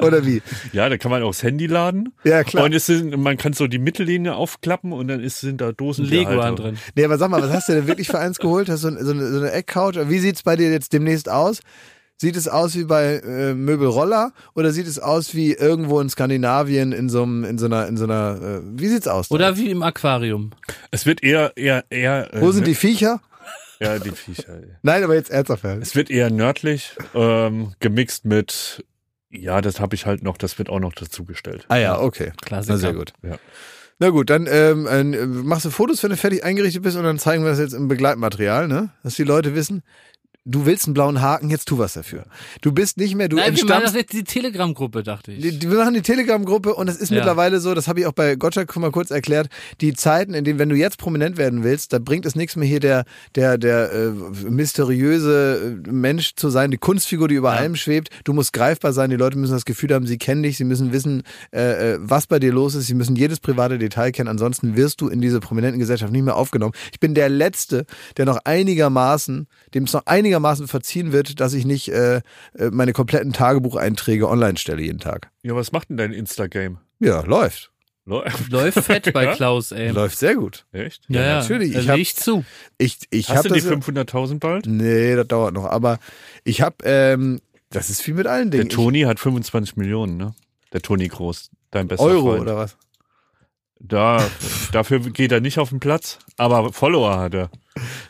Oder wie? Ja, da kann man auch das Handy laden. Ja, klar. Und es sind, man kann so die Mittellinie aufklappen und dann ist, sind da Dosen. Lego an drin. Nee, aber sag mal, was hast du denn wirklich für eins geholt? Hast du so, eine, so eine Eckcouch? Wie sieht's bei dir jetzt demnächst aus? Sieht es aus wie bei äh, Möbelroller oder sieht es aus wie irgendwo in Skandinavien in so einem, in so einer, in so einer, äh, wie sieht's aus? da? Oder wie im Aquarium. Es wird eher, eher, eher. äh, Wo sind die Viecher? Ja, die Viecher. ey. Nein, aber jetzt ernsthaft. Es wird eher nördlich, ähm, gemixt mit, ja, das habe ich halt noch, das wird auch noch dazugestellt. Ah ja, okay. Klassiker. Na sehr gut. Ja. Na gut, dann ähm, äh, machst du Fotos, wenn du fertig eingerichtet bist und dann zeigen wir das jetzt im Begleitmaterial, ne? Dass die Leute wissen, du willst einen blauen Haken, jetzt tu was dafür. Du bist nicht mehr, du Nein, wir machen das jetzt die Telegram-Gruppe, dachte ich. Die, die, wir machen die Telegram-Gruppe und es ist Ja. mittlerweile so, das habe ich auch bei Gottschalk mal kurz erklärt, die Zeiten, in denen, wenn du jetzt prominent werden willst, da bringt es nichts mehr hier der, der, der äh, mysteriöse äh, Mensch zu sein, die Kunstfigur, die über Ja. allem schwebt. Du musst greifbar sein, die Leute müssen das Gefühl haben, sie kennen dich, sie müssen wissen, äh, äh, was bei dir los ist, sie müssen jedes private Detail kennen, ansonsten wirst du in diese prominenten Gesellschaft nicht mehr aufgenommen. Ich bin der Letzte, der noch einigermaßen, dem es noch einigermaßen verziehen wird, dass ich nicht äh, äh, meine kompletten Tagebucheinträge online stelle jeden Tag. Ja, was macht denn dein Insta-Game? Ja, läuft. Läuft. Läuft fett bei Ja? Klaus, ey. Läuft sehr gut. Echt? Ja, ja, natürlich. Da Ich hab- leg ich zu. Ich, ich Hast habe du die das. 500.000 bald? nee, das dauert noch. Aber ich habe, ähm, das ist wie mit allen Der Dingen. Toni hat 25 Millionen, ne? Der Toni Groß, dein Ich, bester Euro Freund. oder was? Da, dafür geht er nicht auf den Platz, aber Follower hat er.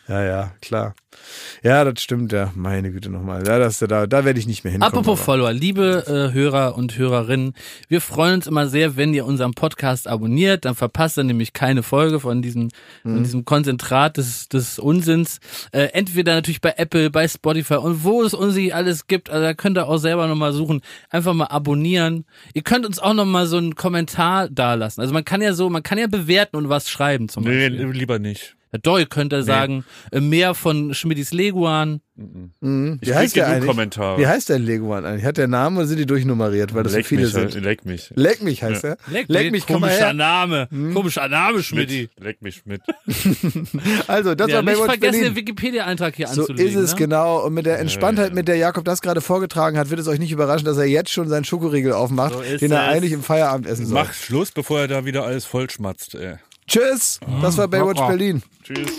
Ja, ja, klar. Ja, das stimmt, ja. Meine Güte nochmal. Ja, das, da, da werde ich nicht mehr hinkommen. Apropos aber- Follower, liebe äh, Hörer und Hörerinnen, wir freuen uns immer sehr, wenn ihr unseren Podcast abonniert, dann verpasst ihr nämlich keine Folge von diesem, Mhm. von diesem Konzentrat des, des Unsinns. Äh, entweder natürlich bei Apple, bei Spotify und wo es uns nicht alles gibt, also da könnt ihr auch selber nochmal suchen, einfach mal abonnieren. Ihr könnt uns auch nochmal so einen Kommentar dalassen. Also man kann ja so, man kann ja bewerten und was schreiben zum Nee, Beispiel. lieber nicht. Herr Doll könnte sagen, äh, mehr von Schmidis Leguan. Mhm. Ich Wie heißt der? Kommentare. Wie heißt der Leguan eigentlich? Hat der Namen oder sind die durchnummeriert, weil das so Leck viele mich, sind? leck mich. Leck mich heißt er. Leck mich, komm mal komischer her. Name. Komischer Name, Schmidti. Leck mich mit. Also, das Ja, war Baywatch vergessen, Berlin. den Wikipedia-Eintrag hier So anzulegen. ist es ne? genau. Und mit der Entspanntheit, ja. mit der Jakob das gerade vorgetragen hat, wird es euch nicht überraschen, dass er jetzt schon seinen Schokoriegel aufmacht, So den er eigentlich im Feierabend essen soll. Mach Schluss, bevor er da wieder alles vollschmatzt, ey. Tschüss. Das war Baywatch Ah. Berlin. Tschüss.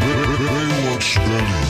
Baywatch Berlin.